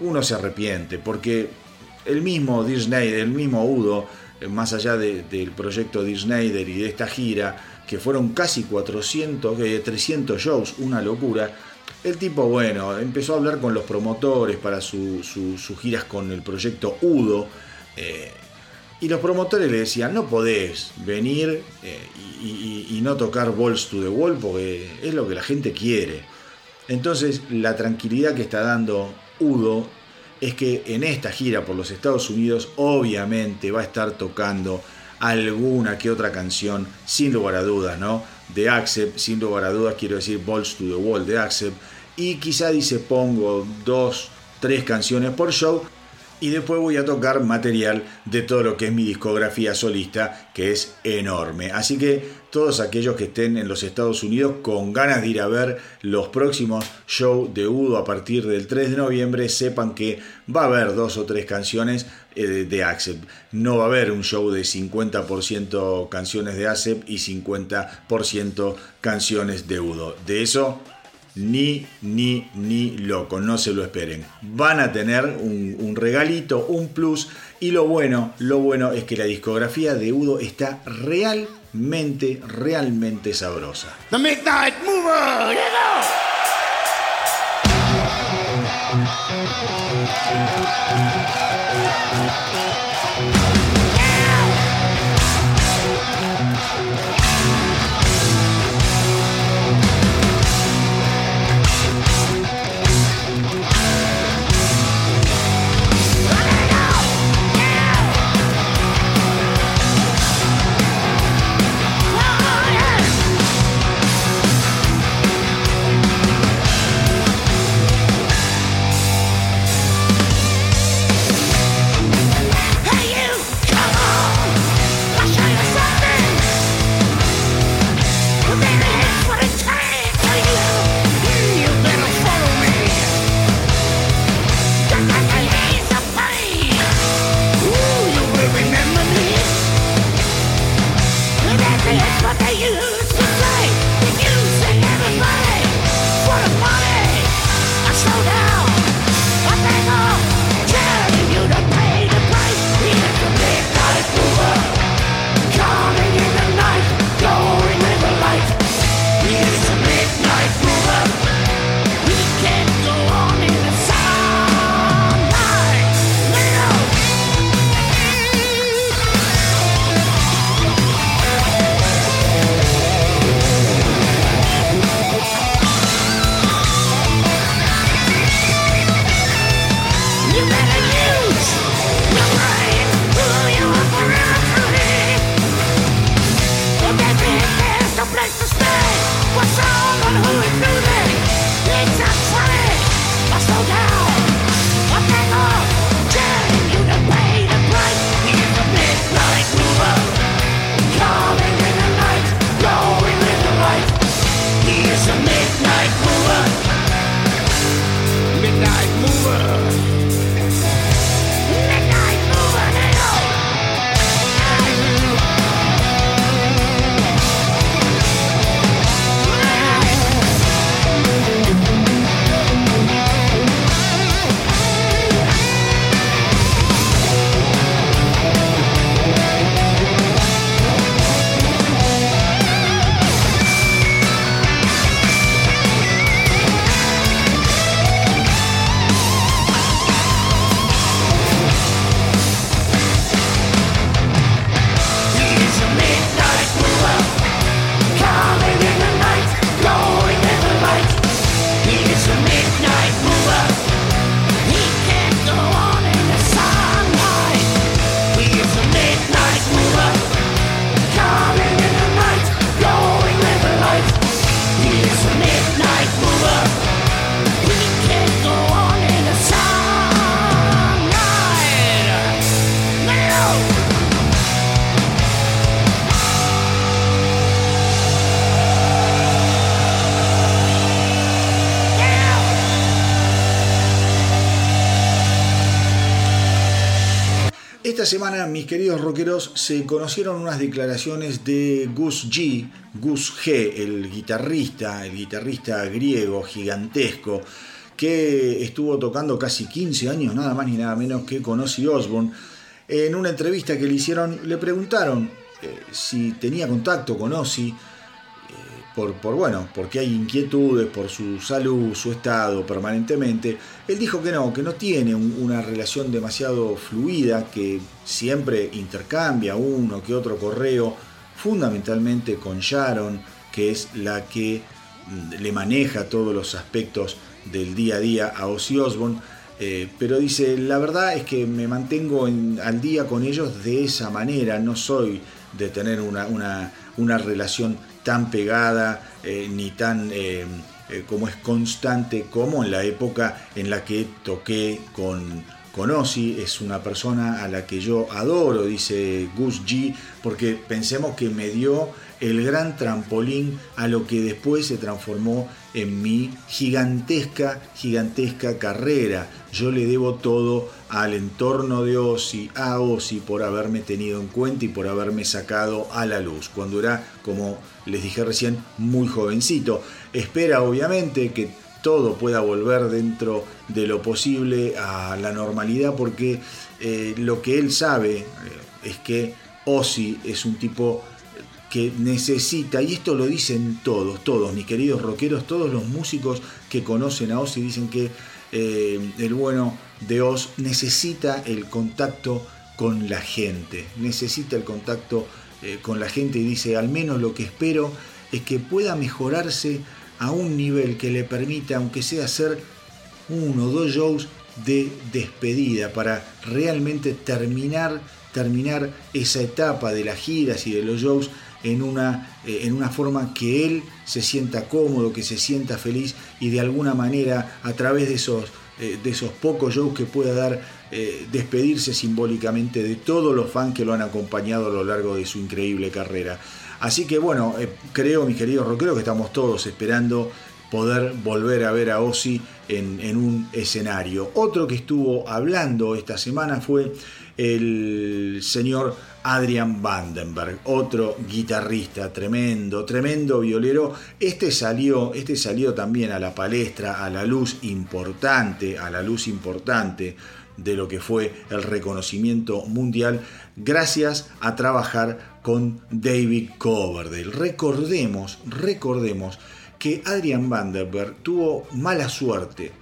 Speaker 1: uno se arrepiente, porque el mismo Disney, el mismo Udo, eh, más allá del proyecto Disney y de esta gira, que fueron casi 400, 300 eh, shows, una locura, el tipo, bueno, empezó a hablar con los promotores para sus giras con el proyecto Udo. Y los promotores le decían, no podés venir eh, y, no tocar Balls to the Wall porque es lo que la gente quiere. Entonces la tranquilidad que está dando Udo es que en esta gira por los Estados Unidos obviamente va a estar tocando alguna que otra canción, sin lugar a dudas, ¿no? De Accept, sin lugar a dudas quiero decir Balls to the Wall de Accept. Y quizá dice pongo dos, tres canciones por show y después voy a tocar material de todo lo que es mi discografía solista, que es enorme. Así que todos aquellos que estén en los Estados Unidos con ganas de ir a ver los próximos shows de Udo a partir del 3 de noviembre, sepan que va a haber dos o tres canciones eh, de Accept. No va a haber un show de 50% canciones de Accept y 50% canciones de Udo. De eso ni, ni, ni loco, no se lo esperen. Van a tener un, regalito, un plus Y lo bueno, lo bueno es que la discografía de Udo está realmente, realmente sabrosa.
Speaker 2: The Midnight Mover,
Speaker 1: mis queridos rockeros, se conocieron unas declaraciones de Gus G, Gus G, el guitarrista, el guitarrista griego gigantesco, que estuvo tocando casi 15 años, nada más ni nada menos que con Ozzy Osbourne. En una entrevista que le hicieron, le preguntaron eh, si tenía contacto con Ozzy, por, bueno, porque hay inquietudes por su salud, su estado permanentemente. Él dijo que no, que no tiene una relación demasiado fluida, que siempre intercambia uno que otro correo, fundamentalmente con Sharon, que es la que mm, le maneja todos los aspectos del día a día a Ozzy Osbourne. Eh, pero dice, la verdad es que me mantengo al día con ellos de esa manera, no soy de tener una, una, una relación tan pegada eh, ni tan eh, eh, como es constante como en la época en la que toqué con, con Ozzy. Es una persona a la que yo adoro, dice Gus G, porque pensemos que me dio el gran trampolín a lo que después se transformó en mi gigantesca, gigantesca carrera. Yo le debo todo al entorno de Ozzy, a Ozzy por haberme tenido en cuenta y por haberme sacado a la luz, cuando era, como les dije recién, muy jovencito. Espera obviamente que todo pueda volver dentro de lo posible a la normalidad porque eh, lo que él sabe eh, es que Ozzy es un tipo que necesita, y esto lo dicen todos, todos, mis queridos rockeros, todos los músicos que conocen a Ozzy dicen que eh, el bueno de Oz necesita el contacto con la gente, necesita el contacto con la gente y dice, al menos lo que espero es que pueda mejorarse a un nivel que le permita, aunque sea hacer uno o dos shows de despedida para realmente terminar, terminar esa etapa de las giras y de los shows en una, eh, en una forma que él se sienta cómodo, que se sienta feliz y de alguna manera a través de esos, eh, de esos pocos shows que pueda dar, eh, despedirse simbólicamente de todos los fans que lo han acompañado a lo largo de su increíble carrera. Así que bueno, eh, creo, mis queridos rockeros, que estamos todos esperando poder volver a ver a Ozzy en, un escenario. Otro que estuvo hablando esta semana fue el señor Adrian Vandenberg, otro guitarrista tremendo, tremendo violero. Este salió, este salió también a la palestra, a la luz importante, a la luz importante de lo que fue el reconocimiento mundial gracias a trabajar con David Coverdale. Recordemos, recordemos que Adrian Vandenberg tuvo mala suerte.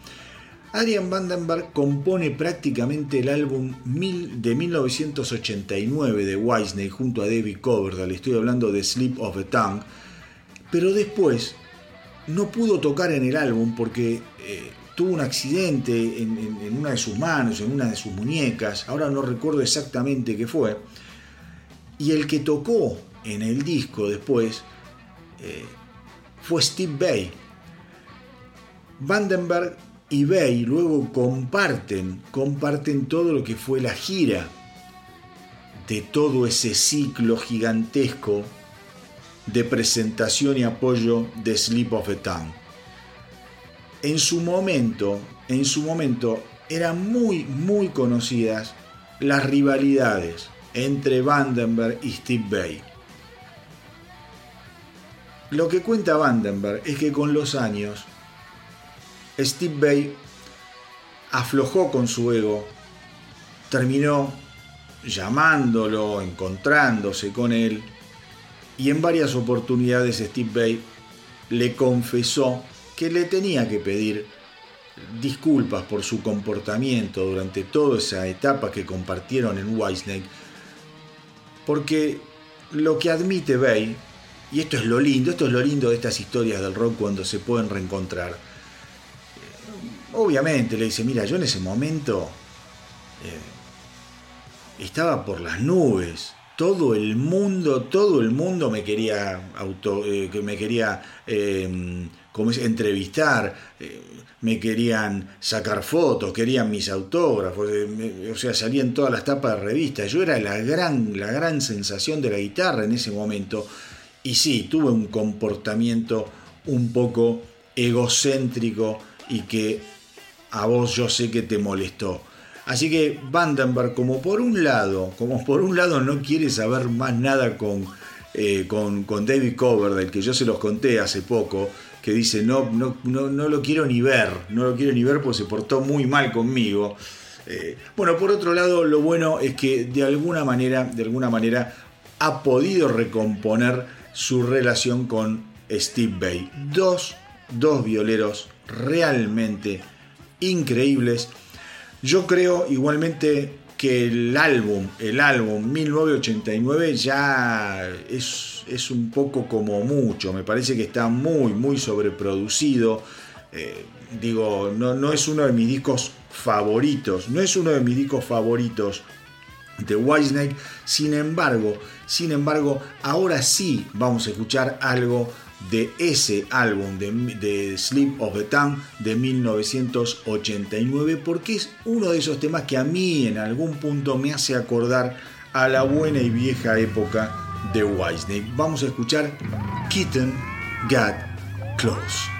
Speaker 1: Adrian Vandenberg compone prácticamente el álbum de 1989 de Whitesnake junto a David Coverdale, estoy hablando de Sleep of the Tongue, pero después no pudo tocar en el álbum porque eh, tuvo un accidente en, una de sus manos, en una de sus muñecas, ahora no recuerdo exactamente qué fue, y el que tocó en el disco después eh, fue Steve Bay. Vandenberg y Bay luego comparten, comparten todo lo que fue la gira de todo ese ciclo gigantesco de presentación y apoyo de Sleep of the Tongue en su momento, en su momento eran muy, muy conocidas las rivalidades entre Vandenberg y Steve Bay. Lo que cuenta Vandenberg es que con los años Steve Bay aflojó con su ego, terminó llamándolo, encontrándose con él y en varias oportunidades Steve Bay le confesó que le tenía que pedir disculpas por su comportamiento durante toda esa etapa que compartieron en Whitesnake, porque lo que admite Bay, y esto es lo lindo, esto es lo lindo de estas historias del rock cuando se pueden reencontrar, obviamente le dice, mira, yo en ese momento eh, estaba por las nubes, todo el mundo, todo el mundo me quería auto, eh, me quería eh, como es, entrevistar, eh, me querían sacar fotos, querían mis autógrafos, o sea, salían todas las tapas de revistas. Yo era la gran, la gran sensación de la guitarra en ese momento. Y sí, tuve un comportamiento un poco egocéntrico y que a vos yo sé que te molestó. Así que Vandenberg, como por un lado, como por un lado no quiere saber más nada con, eh, con, con, David Coverdale, que yo se los conté hace poco, que dice, no, no, no, no, lo quiero ni ver, no lo quiero ni ver porque se portó muy mal conmigo. Eh, bueno, por otro lado, lo bueno es que de alguna manera, de alguna manera, ha podido recomponer su relación con Steve Bay. Dos, dos violeros realmente increíbles yo creo igualmente que el álbum, el álbum 1989 ya es, es un poco como mucho, me parece que está muy, muy sobreproducido. Eh, digo, no, no es uno de mis discos favoritos, no es uno de mis discos favoritos de Whitesnake, sin embargo, sin embargo, ahora sí vamos a escuchar algo de ese álbum de, Sleep of the Tongue de 1989 porque es uno de esos temas que a mí en algún punto me hace acordar a la buena y vieja época de Whitesnake. Vamos a escuchar Kitten Got Close.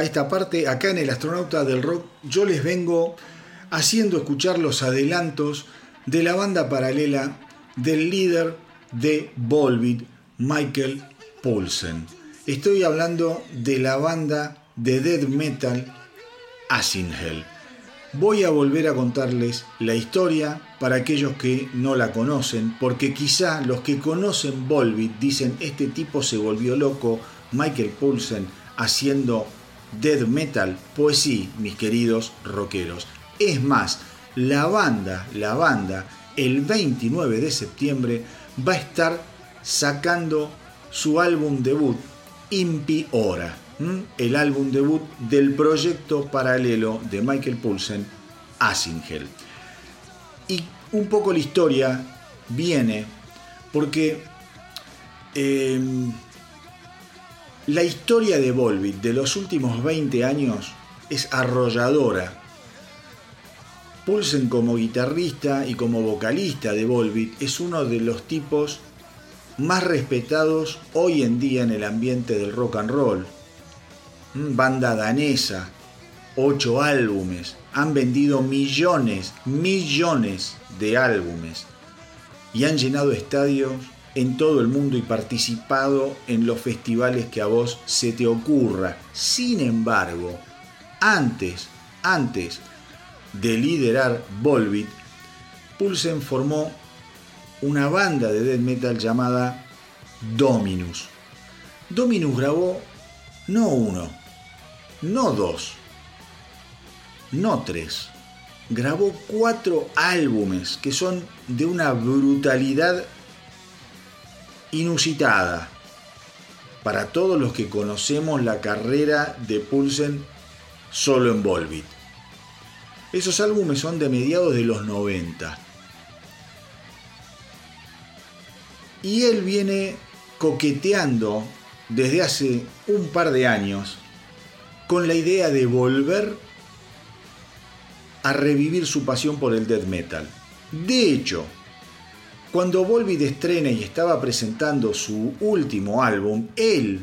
Speaker 1: A esta parte, acá en el Astronauta del Rock, yo les vengo haciendo escuchar los adelantos de la banda paralela del líder de Volbeat, Michael Poulsen. Estoy hablando de la banda de death metal Asinhel. Voy a volver a contarles la historia para aquellos que no la conocen, porque quizá los que conocen Volbeat dicen este tipo se volvió loco, Michael Poulsen haciendo death metal. Pues sí, mis queridos rockeros. Es más, la banda, la banda, el 29 de septiembre va a estar sacando su álbum debut, Impi Ora, el álbum debut del proyecto paralelo de Michael Poulsen, Asingel. Y un poco la historia viene porque em, la historia de Volbeat de los últimos 20 años es arrolladora. Poulsen como guitarrista y como vocalista de Volbeat es uno de los tipos más respetados hoy en día en el ambiente del rock and roll. Mm, banda danesa, ocho álbumes, han vendido millones, millones de álbumes y han llenado estadios en todo el mundo y participado en los festivales que a vos se te ocurra. Sin embargo, antes, antes de liderar Volbeat, Pulsen formó una banda de death metal llamada Dominus. Dominus grabó no uno, no dos, no tres, grabó cuatro álbumes que son de una brutalidad inusitada para todos los que conocemos la carrera de Pulsen solo en Volbeat. Esos álbumes son de mediados de los 90 Y él viene coqueteando desde hace un par de años con la idea de volver a revivir su pasión por el death metal. De hecho, cuando Volbeat estrena y estaba presentando su último álbum, él,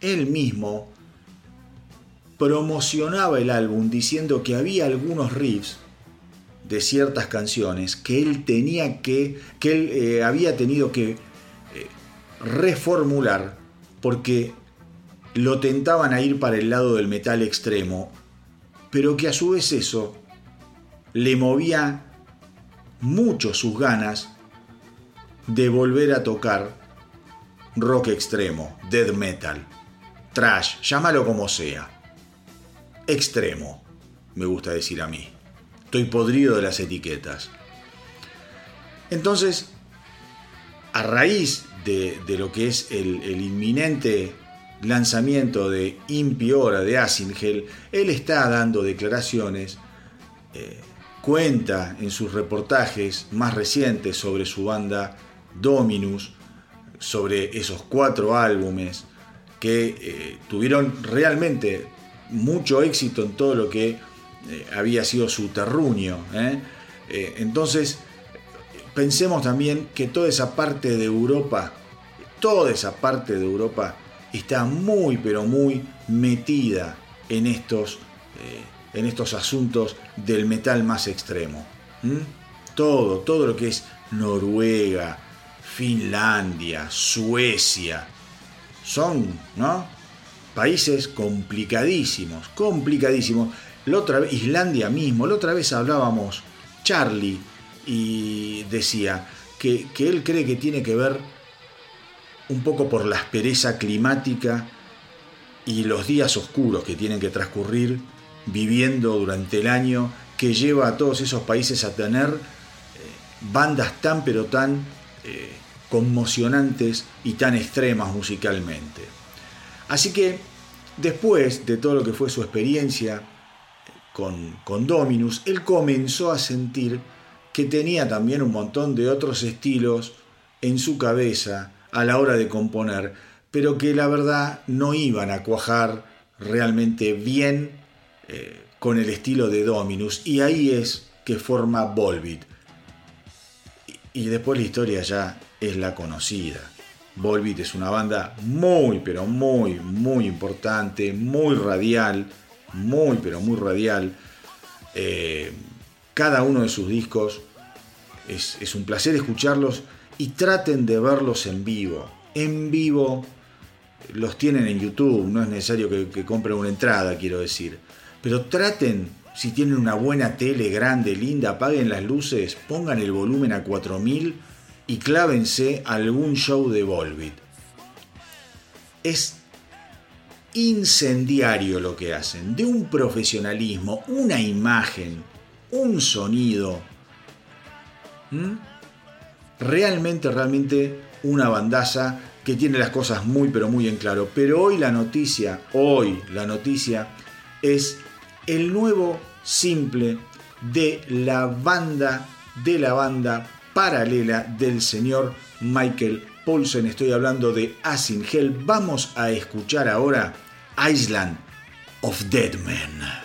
Speaker 1: él mismo, promocionaba el álbum diciendo que había algunos riffs de ciertas canciones que él tenía que, que él eh, había tenido que reformular porque lo tentaban a ir para el lado del metal extremo, pero que a su vez eso le movía mucho sus ganas de volver a tocar rock extremo, death metal, trash, llámalo como sea. Extremo, me gusta decir a mí. Estoy podrido de las etiquetas. Entonces, a raíz de, lo que es el, inminente lanzamiento de Impiora de Asingel, él está dando declaraciones, eh, cuenta en sus reportajes más recientes sobre su banda Dominus, sobre esos cuatro álbumes que eh, tuvieron realmente mucho éxito en todo lo que eh, había sido su terruño. entonces, pensemos también que toda esa parte de Europa, toda esa parte de Europa está muy pero muy metida en estos, eh, en estos asuntos del metal más extremo. Todo, todo lo que es Noruega, Finlandia, Suecia, son ¿no? países complicadísimos, complicadísimos. La otra vez, Islandia mismo, la otra vez hablábamos, Charlie, y decía que, él cree que tiene que ver un poco por la aspereza climática y los días oscuros que tienen que transcurrir viviendo durante el año que lleva a todos esos países a tener eh, bandas tan pero tan eh, conmocionantes y tan extremas musicalmente. Así que después de todo lo que fue su experiencia con, con Dominus, él comenzó a sentir que tenía también un montón de otros estilos en su cabeza a la hora de componer, pero que la verdad no iban a cuajar realmente bien eh, con el estilo de Dominus, y ahí es que forma Volbeat. Y, después la historia ya es la conocida. Volbeat es una banda muy, pero muy, muy importante, muy radial, muy, pero muy radial. Eh, cada uno de sus discos es, un placer escucharlos y traten de verlos en vivo. En vivo los tienen en YouTube, no es necesario que, compren una entrada, quiero decir. Pero traten, si tienen una buena tele grande, linda, apaguen las luces, pongan el volumen a 4000 y clávense algún show de Volbeat. Es incendiario lo que hacen, de un profesionalismo, una imagen, un sonido. Realmente, realmente una bandaza que tiene las cosas muy pero muy en claro. Pero hoy la noticia, hoy la noticia es el nuevo simple de la banda, de la banda paralela del señor Michael Paulsen. Estoy hablando de Hell. Vamos a escuchar ahora Island of Dead Men.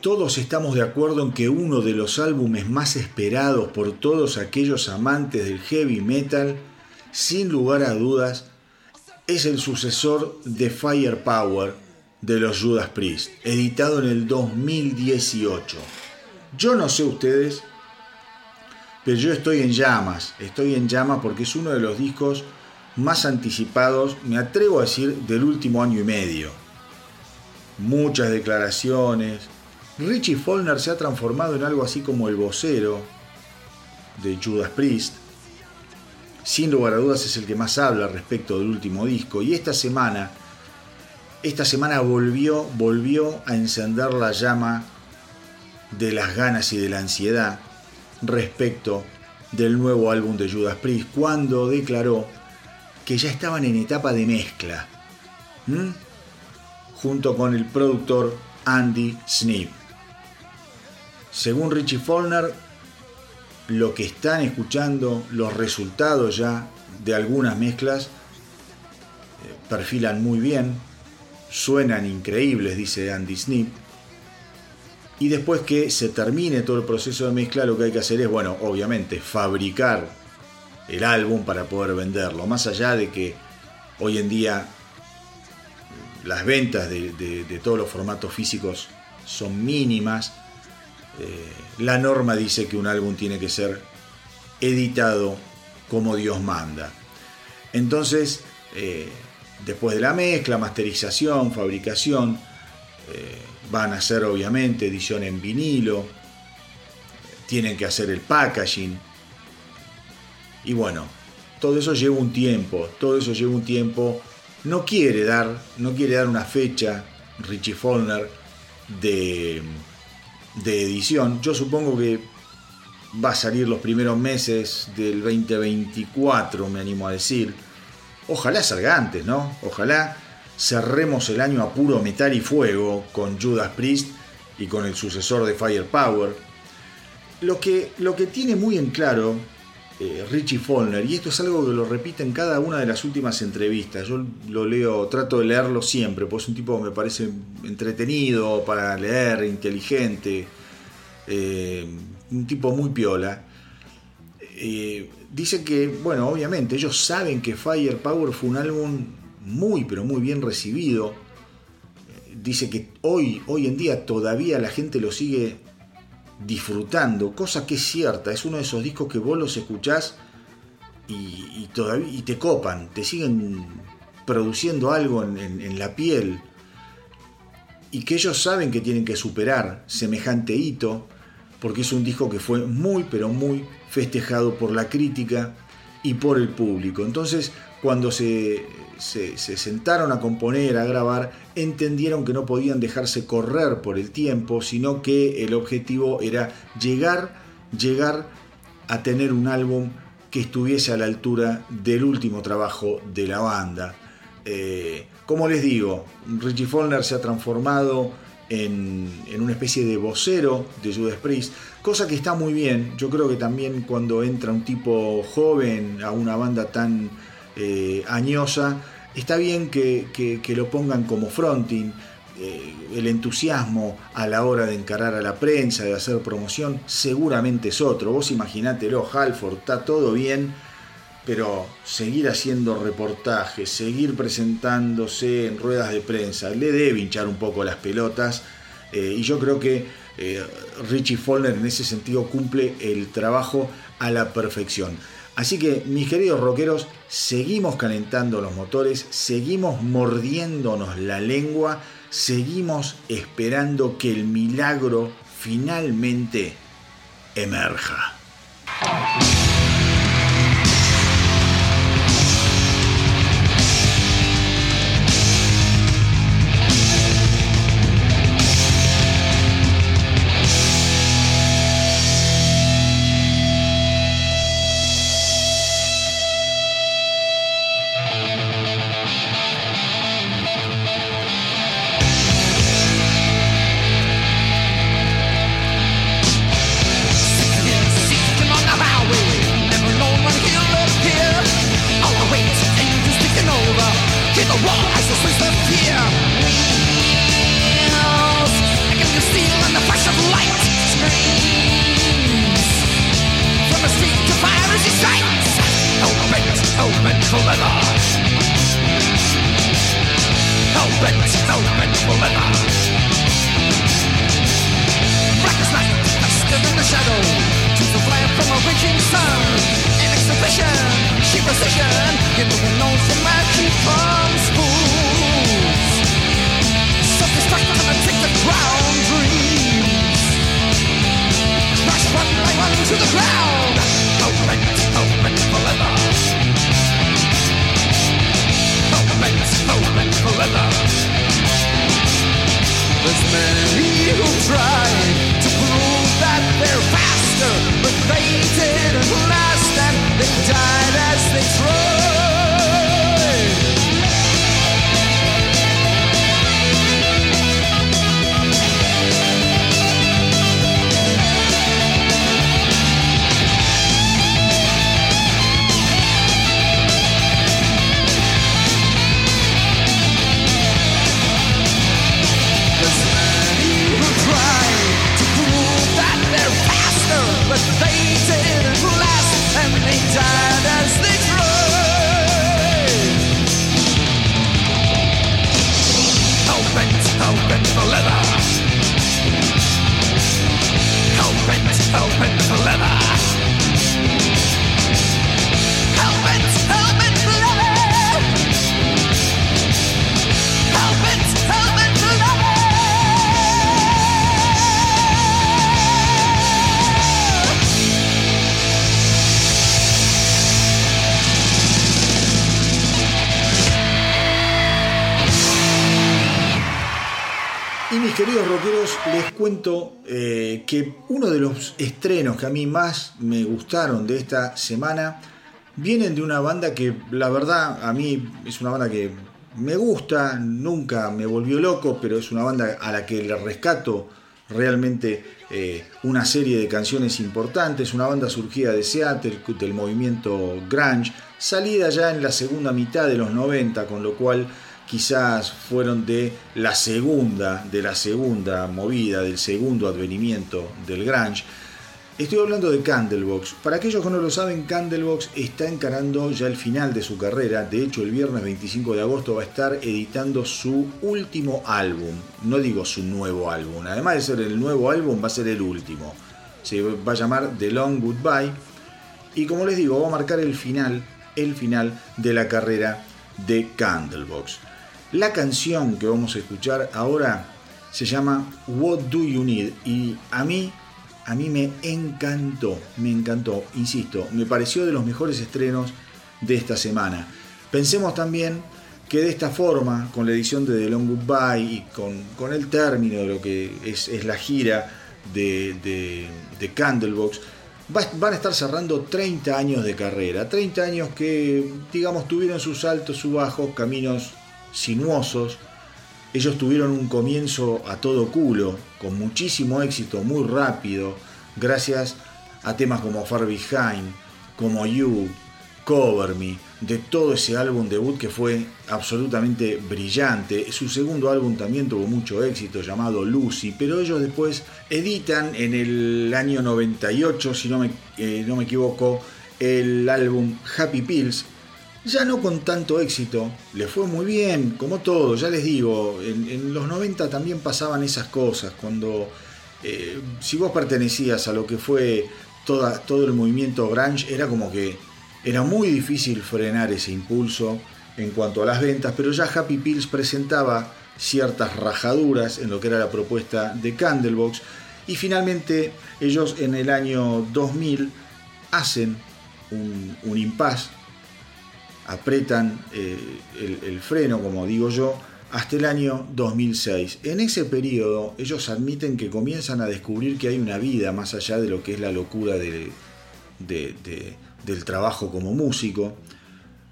Speaker 1: Todos estamos de acuerdo en que uno de los álbumes más esperados por todos aquellos amantes del heavy metal, sin lugar a dudas, es el sucesor de Firepower de los Judas Priest, editado en el 2018. Yo no sé ustedes, pero yo estoy en llamas, estoy en llamas porque es uno de los discos más anticipados, me atrevo a decir, del último año y medio muchas declaraciones. Richie Follner se ha transformado en algo así como el vocero de Judas Priest. Sin lugar a dudas es el que más habla respecto del último disco. Y esta semana, esta semana volvió, volvió a encender la llama de las ganas y de la ansiedad respecto del nuevo álbum de Judas Priest, cuando declaró que ya estaban en etapa de mezcla, junto con el productor Andy Snip. Según Richie Follner, lo que están escuchando, los resultados ya de algunas mezclas, eh, perfilan muy bien, suenan increíbles, dice Andy Snip. Y después que se termine todo el proceso de mezcla, lo que hay que hacer es, bueno, obviamente, fabricar el álbum para poder venderlo. Más allá de que hoy en día las ventas de, todos los formatos físicos son mínimas, eh, la norma dice que un álbum tiene que ser editado como Dios manda. Entonces, eh, después de la mezcla, masterización, fabricación, eh, van a hacer obviamente edición en vinilo, tienen que hacer el packaging. Y bueno, todo eso lleva un tiempo, todo eso lleva un tiempo. No quiere dar, no quiere dar una fecha, Richie Follner, de, de edición. Yo supongo que va a salir los primeros meses del 2024, me animo a decir. Ojalá salga antes, ¿no? Ojalá cerremos el año a puro metal y fuego con Judas Priest y con el sucesor de Firepower. Lo que, lo que tiene muy en claro eh, Richie Follner, y esto es algo que lo repite en cada una de las últimas entrevistas, yo lo leo, trato de leerlo siempre, pues es un tipo que me parece entretenido para leer, inteligente, eh, un tipo muy piola. Eh, dice que, bueno, obviamente ellos saben que Firepower fue un álbum muy, pero muy bien recibido. Dice que hoy, hoy en día todavía la gente lo sigue disfrutando, cosa que es cierta, es uno de esos discos que vos los escuchás y, todavía, y te copan, te siguen produciendo algo en la piel y que ellos saben que tienen que superar semejante hito porque es un disco que fue muy, pero muy festejado por la crítica y por el público. Entonces, cuando se, se, sentaron a componer, a grabar, entendieron que no podían dejarse correr por el tiempo, sino que el objetivo era llegar, llegar a tener un álbum que estuviese a la altura del último trabajo de la banda. Eh, como les digo, Richie Follner se ha transformado en, una especie de vocero de Judas Priest, cosa que está muy bien. Yo creo que también cuando entra un tipo joven a una banda tan eh, añosa, está bien que, lo pongan como fronting. Eh, el entusiasmo a la hora de encarar a la prensa, de hacer promoción, seguramente es otro. Vos imaginátelo, Halford, está todo bien pero seguir haciendo reportajes, seguir presentándose en ruedas de prensa, le debe hinchar un poco las pelotas eh, y yo creo que Richie Follner en ese sentido cumple el trabajo a la perfección. Así que mis queridos rockeros, seguimos calentando los motores, seguimos mordiéndonos la lengua, seguimos esperando que el milagro finalmente emerja. Estrenos que a mí más me gustaron de esta semana vienen de una banda que la verdad a mí es una banda que me gusta, nunca me volvió loco, pero es una banda a la que le rescato realmente eh, una serie de canciones importantes, una banda surgida de Seattle, del movimiento grunge, salida ya en la segunda mitad de los 90, con lo cual quizás fueron de la segunda, de la segunda movida, del segundo advenimiento del grunge. Estoy hablando de Candlebox. Para aquellos que no lo saben, Candlebox está encarando ya el final de su carrera. De hecho, el viernes 25 de agosto va a estar editando su último álbum. No digo su nuevo álbum. Además de ser el nuevo álbum, va a ser el último. Se va a llamar The Long Goodbye. Y como les digo, va a marcar el final, el final de la carrera de Candlebox. La canción que vamos a escuchar ahora se llama What Do You Need y a mí a mí me encantó, me encantó, insisto, me pareció de los mejores estrenos de esta semana. Pensemos también que de esta forma, con la edición de The Long Goodbye y con, el término de lo que es, la gira de, de, Candlebox, van a estar cerrando 30 años de carrera. 30 años que, digamos, tuvieron sus altos, sus bajos, caminos sinuosos. Ellos tuvieron un comienzo a todo culo, con muchísimo éxito, muy rápido, gracias a temas como Far Behind, como You, Cover Me, de todo ese álbum debut que fue absolutamente brillante. Su segundo álbum también tuvo mucho éxito, llamado Lucy, pero ellos después editan en el año 98, si no me, eh, no me equivoco, el álbum Happy Pills, ya no con tanto éxito, le fue muy bien, como todo, ya les digo, en, los 90 también pasaban esas cosas, cuando eh, si vos pertenecías a lo que fue todo el movimiento grunge, era como que era muy difícil frenar ese impulso en cuanto a las ventas, pero ya Happy Pills presentaba ciertas rajaduras en lo que era la propuesta de Candlebox, y finalmente ellos en el año 2000 hacen un, un impasse apretan eh, el, freno, como digo yo, hasta el año 2006. En ese periodo ellos admiten que comienzan a descubrir que hay una vida más allá de lo que es la locura del trabajo como músico.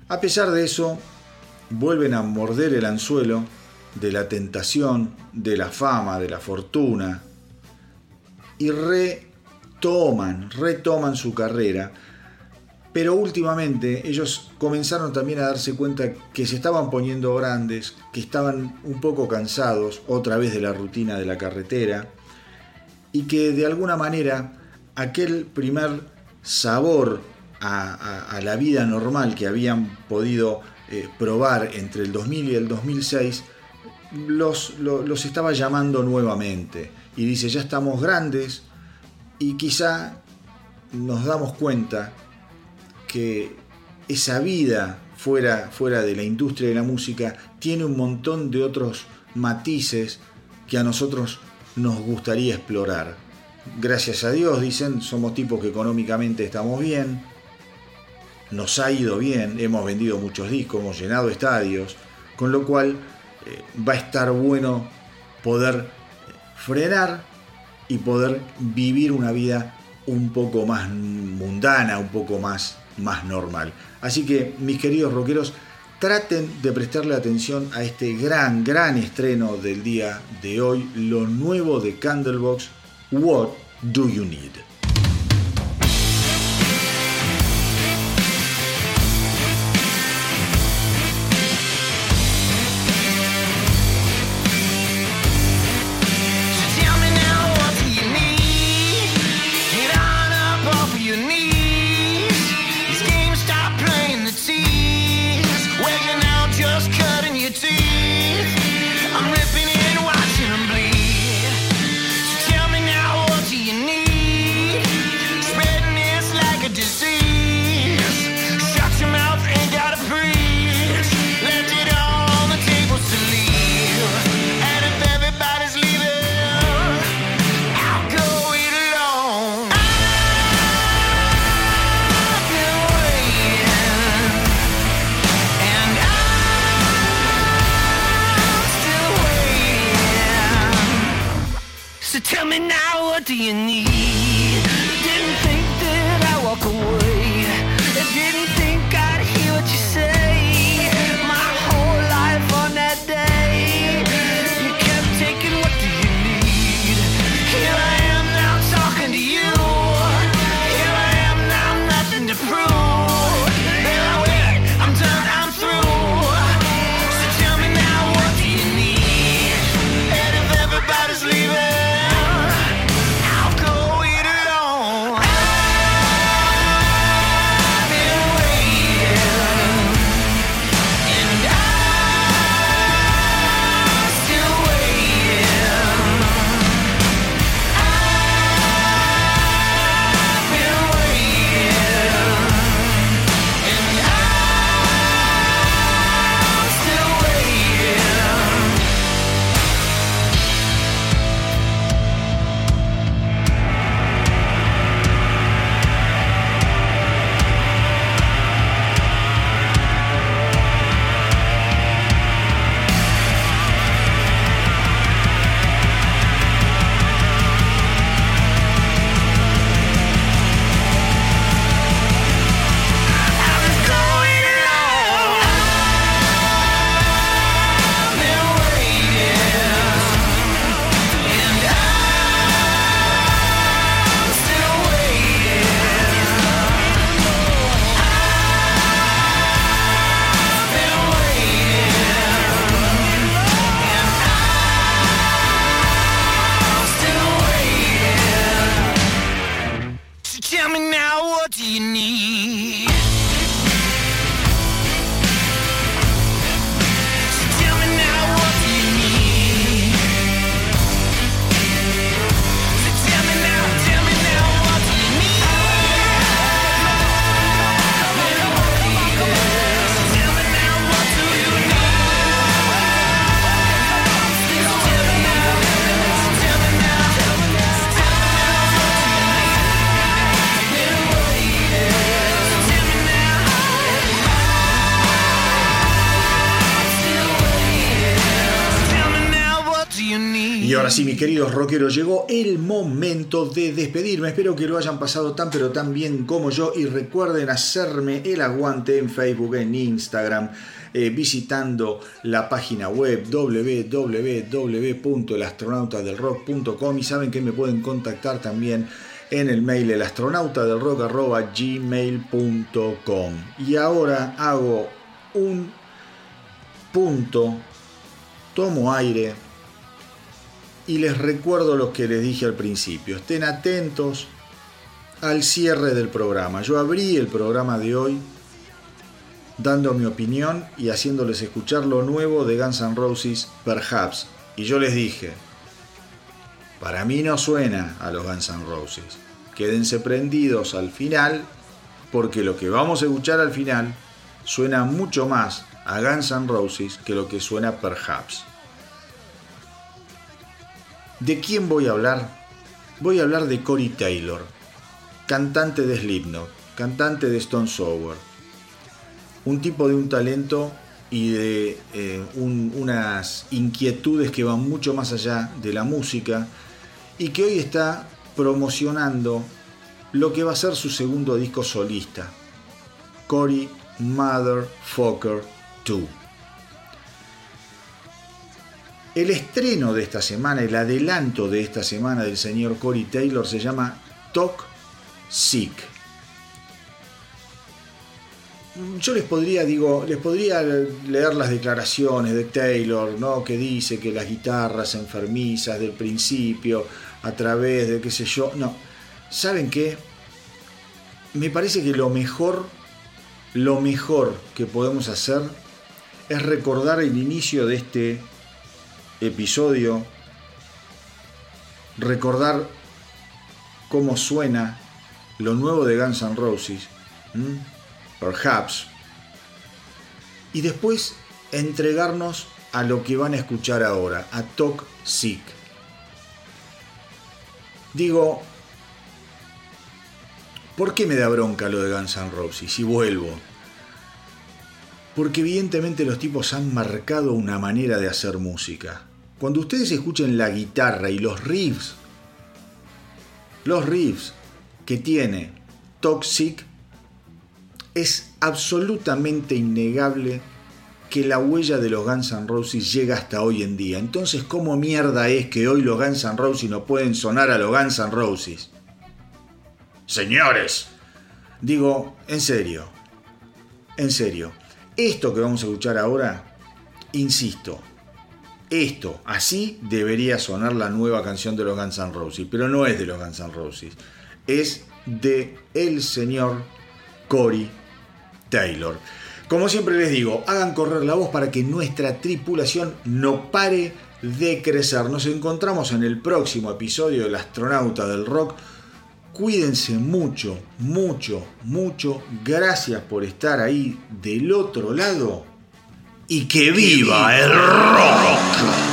Speaker 1: A pesar de eso, vuelven a morder el anzuelo de la tentación, de la fama, de la fortuna, y retoman, retoman su carrera pero últimamente ellos comenzaron también a darse cuenta que se estaban poniendo grandes, que estaban un poco cansados otra vez de la rutina de la carretera y que de alguna manera aquel primer sabor a, la vida normal que habían podido eh, probar entre el 2000 y el 2006 los, los estaba llamando nuevamente. Y dice, ya estamos grandes y quizá nos damos cuenta que esa vida fuera, fuera de la industria de la música tiene un montón de otros matices que a nosotros nos gustaría explorar. Gracias a Dios, dicen, somos tipos que económicamente estamos bien, nos ha ido bien, hemos vendido muchos discos, hemos llenado estadios, con lo cual eh, va a estar bueno poder frenar y poder vivir una vida un poco más mundana, un poco más más normal. Así que, mis queridos rockeros, traten de prestarle atención a este gran, gran estreno del día de hoy, lo nuevo de Candlebox, What Do You Need? Y ahora sí, mis queridos rockeros, llegó el momento de despedirme. Espero que lo hayan pasado tan pero tan bien como yo. Y recuerden hacerme el aguante en Facebook, en Instagram, eh, visitando la página web www.elastronautadelrock.com y saben que me pueden contactar también en el mail elastronautadelrock.gmail.com Y ahora hago un punto, tomo aire y les recuerdo lo que les dije al principio. Estén atentos al cierre del programa. Yo abrí el programa de hoy dando mi opinión y haciéndoles escuchar lo nuevo de Guns N' Roses, Perhaps. Y yo les dije, para mí no suena a los Guns N' Roses. Quédense prendidos al final, porque lo que vamos a escuchar al final suena mucho más a Guns N' Roses que lo que suena Perhaps. ¿De quién voy a hablar? Voy a hablar de Corey Taylor, cantante de Slipknot, cantante de Stone Sour. Un tipo de un talento y de eh, un- unas inquietudes que van mucho más allá de la música y que hoy está promocionando lo que va a ser su segundo disco solista, Cory Motherfucker 2. El estreno de esta semana, el adelanto de esta semana del señor Corey Taylor se llama Talk Sick. Yo les podría, digo, les podría leer las declaraciones de Taylor, ¿no? Que dice que las guitarras enfermizas del principio, a través de qué sé yo. No. ¿Saben qué? Me parece que lo mejor, lo mejor que podemos hacer es recordar el inicio de este episodio, recordar cómo suena lo nuevo de Guns N' Roses. Perhaps, y después entregarnos a lo que van a escuchar ahora, a Talk Sick. Digo, ¿por qué me da bronca lo de Guns N' Roses? Y vuelvo. Porque evidentemente los tipos han marcado una manera de hacer música. Cuando ustedes escuchen la guitarra y los riffs los riffs que tiene Toxic, es absolutamente innegable que la huella de los Guns N' Roses llega hasta hoy en día. Entonces, ¿cómo mierda es que hoy los Guns N' Roses no pueden sonar a los Guns N' Roses? Señores, digo, en serio, en serio, esto que vamos a escuchar ahora, insisto, esto, así debería sonar la nueva canción de los Guns N' Roses, pero no es de los Guns N' Roses, es de el señor Cory Taylor. Como siempre les digo, hagan correr la voz para que nuestra tripulación no pare de crecer. Nos encontramos en el próximo episodio del Astronauta del Rock. Cuídense mucho, mucho, mucho. Gracias por estar ahí del otro lado. Y que viva el rock.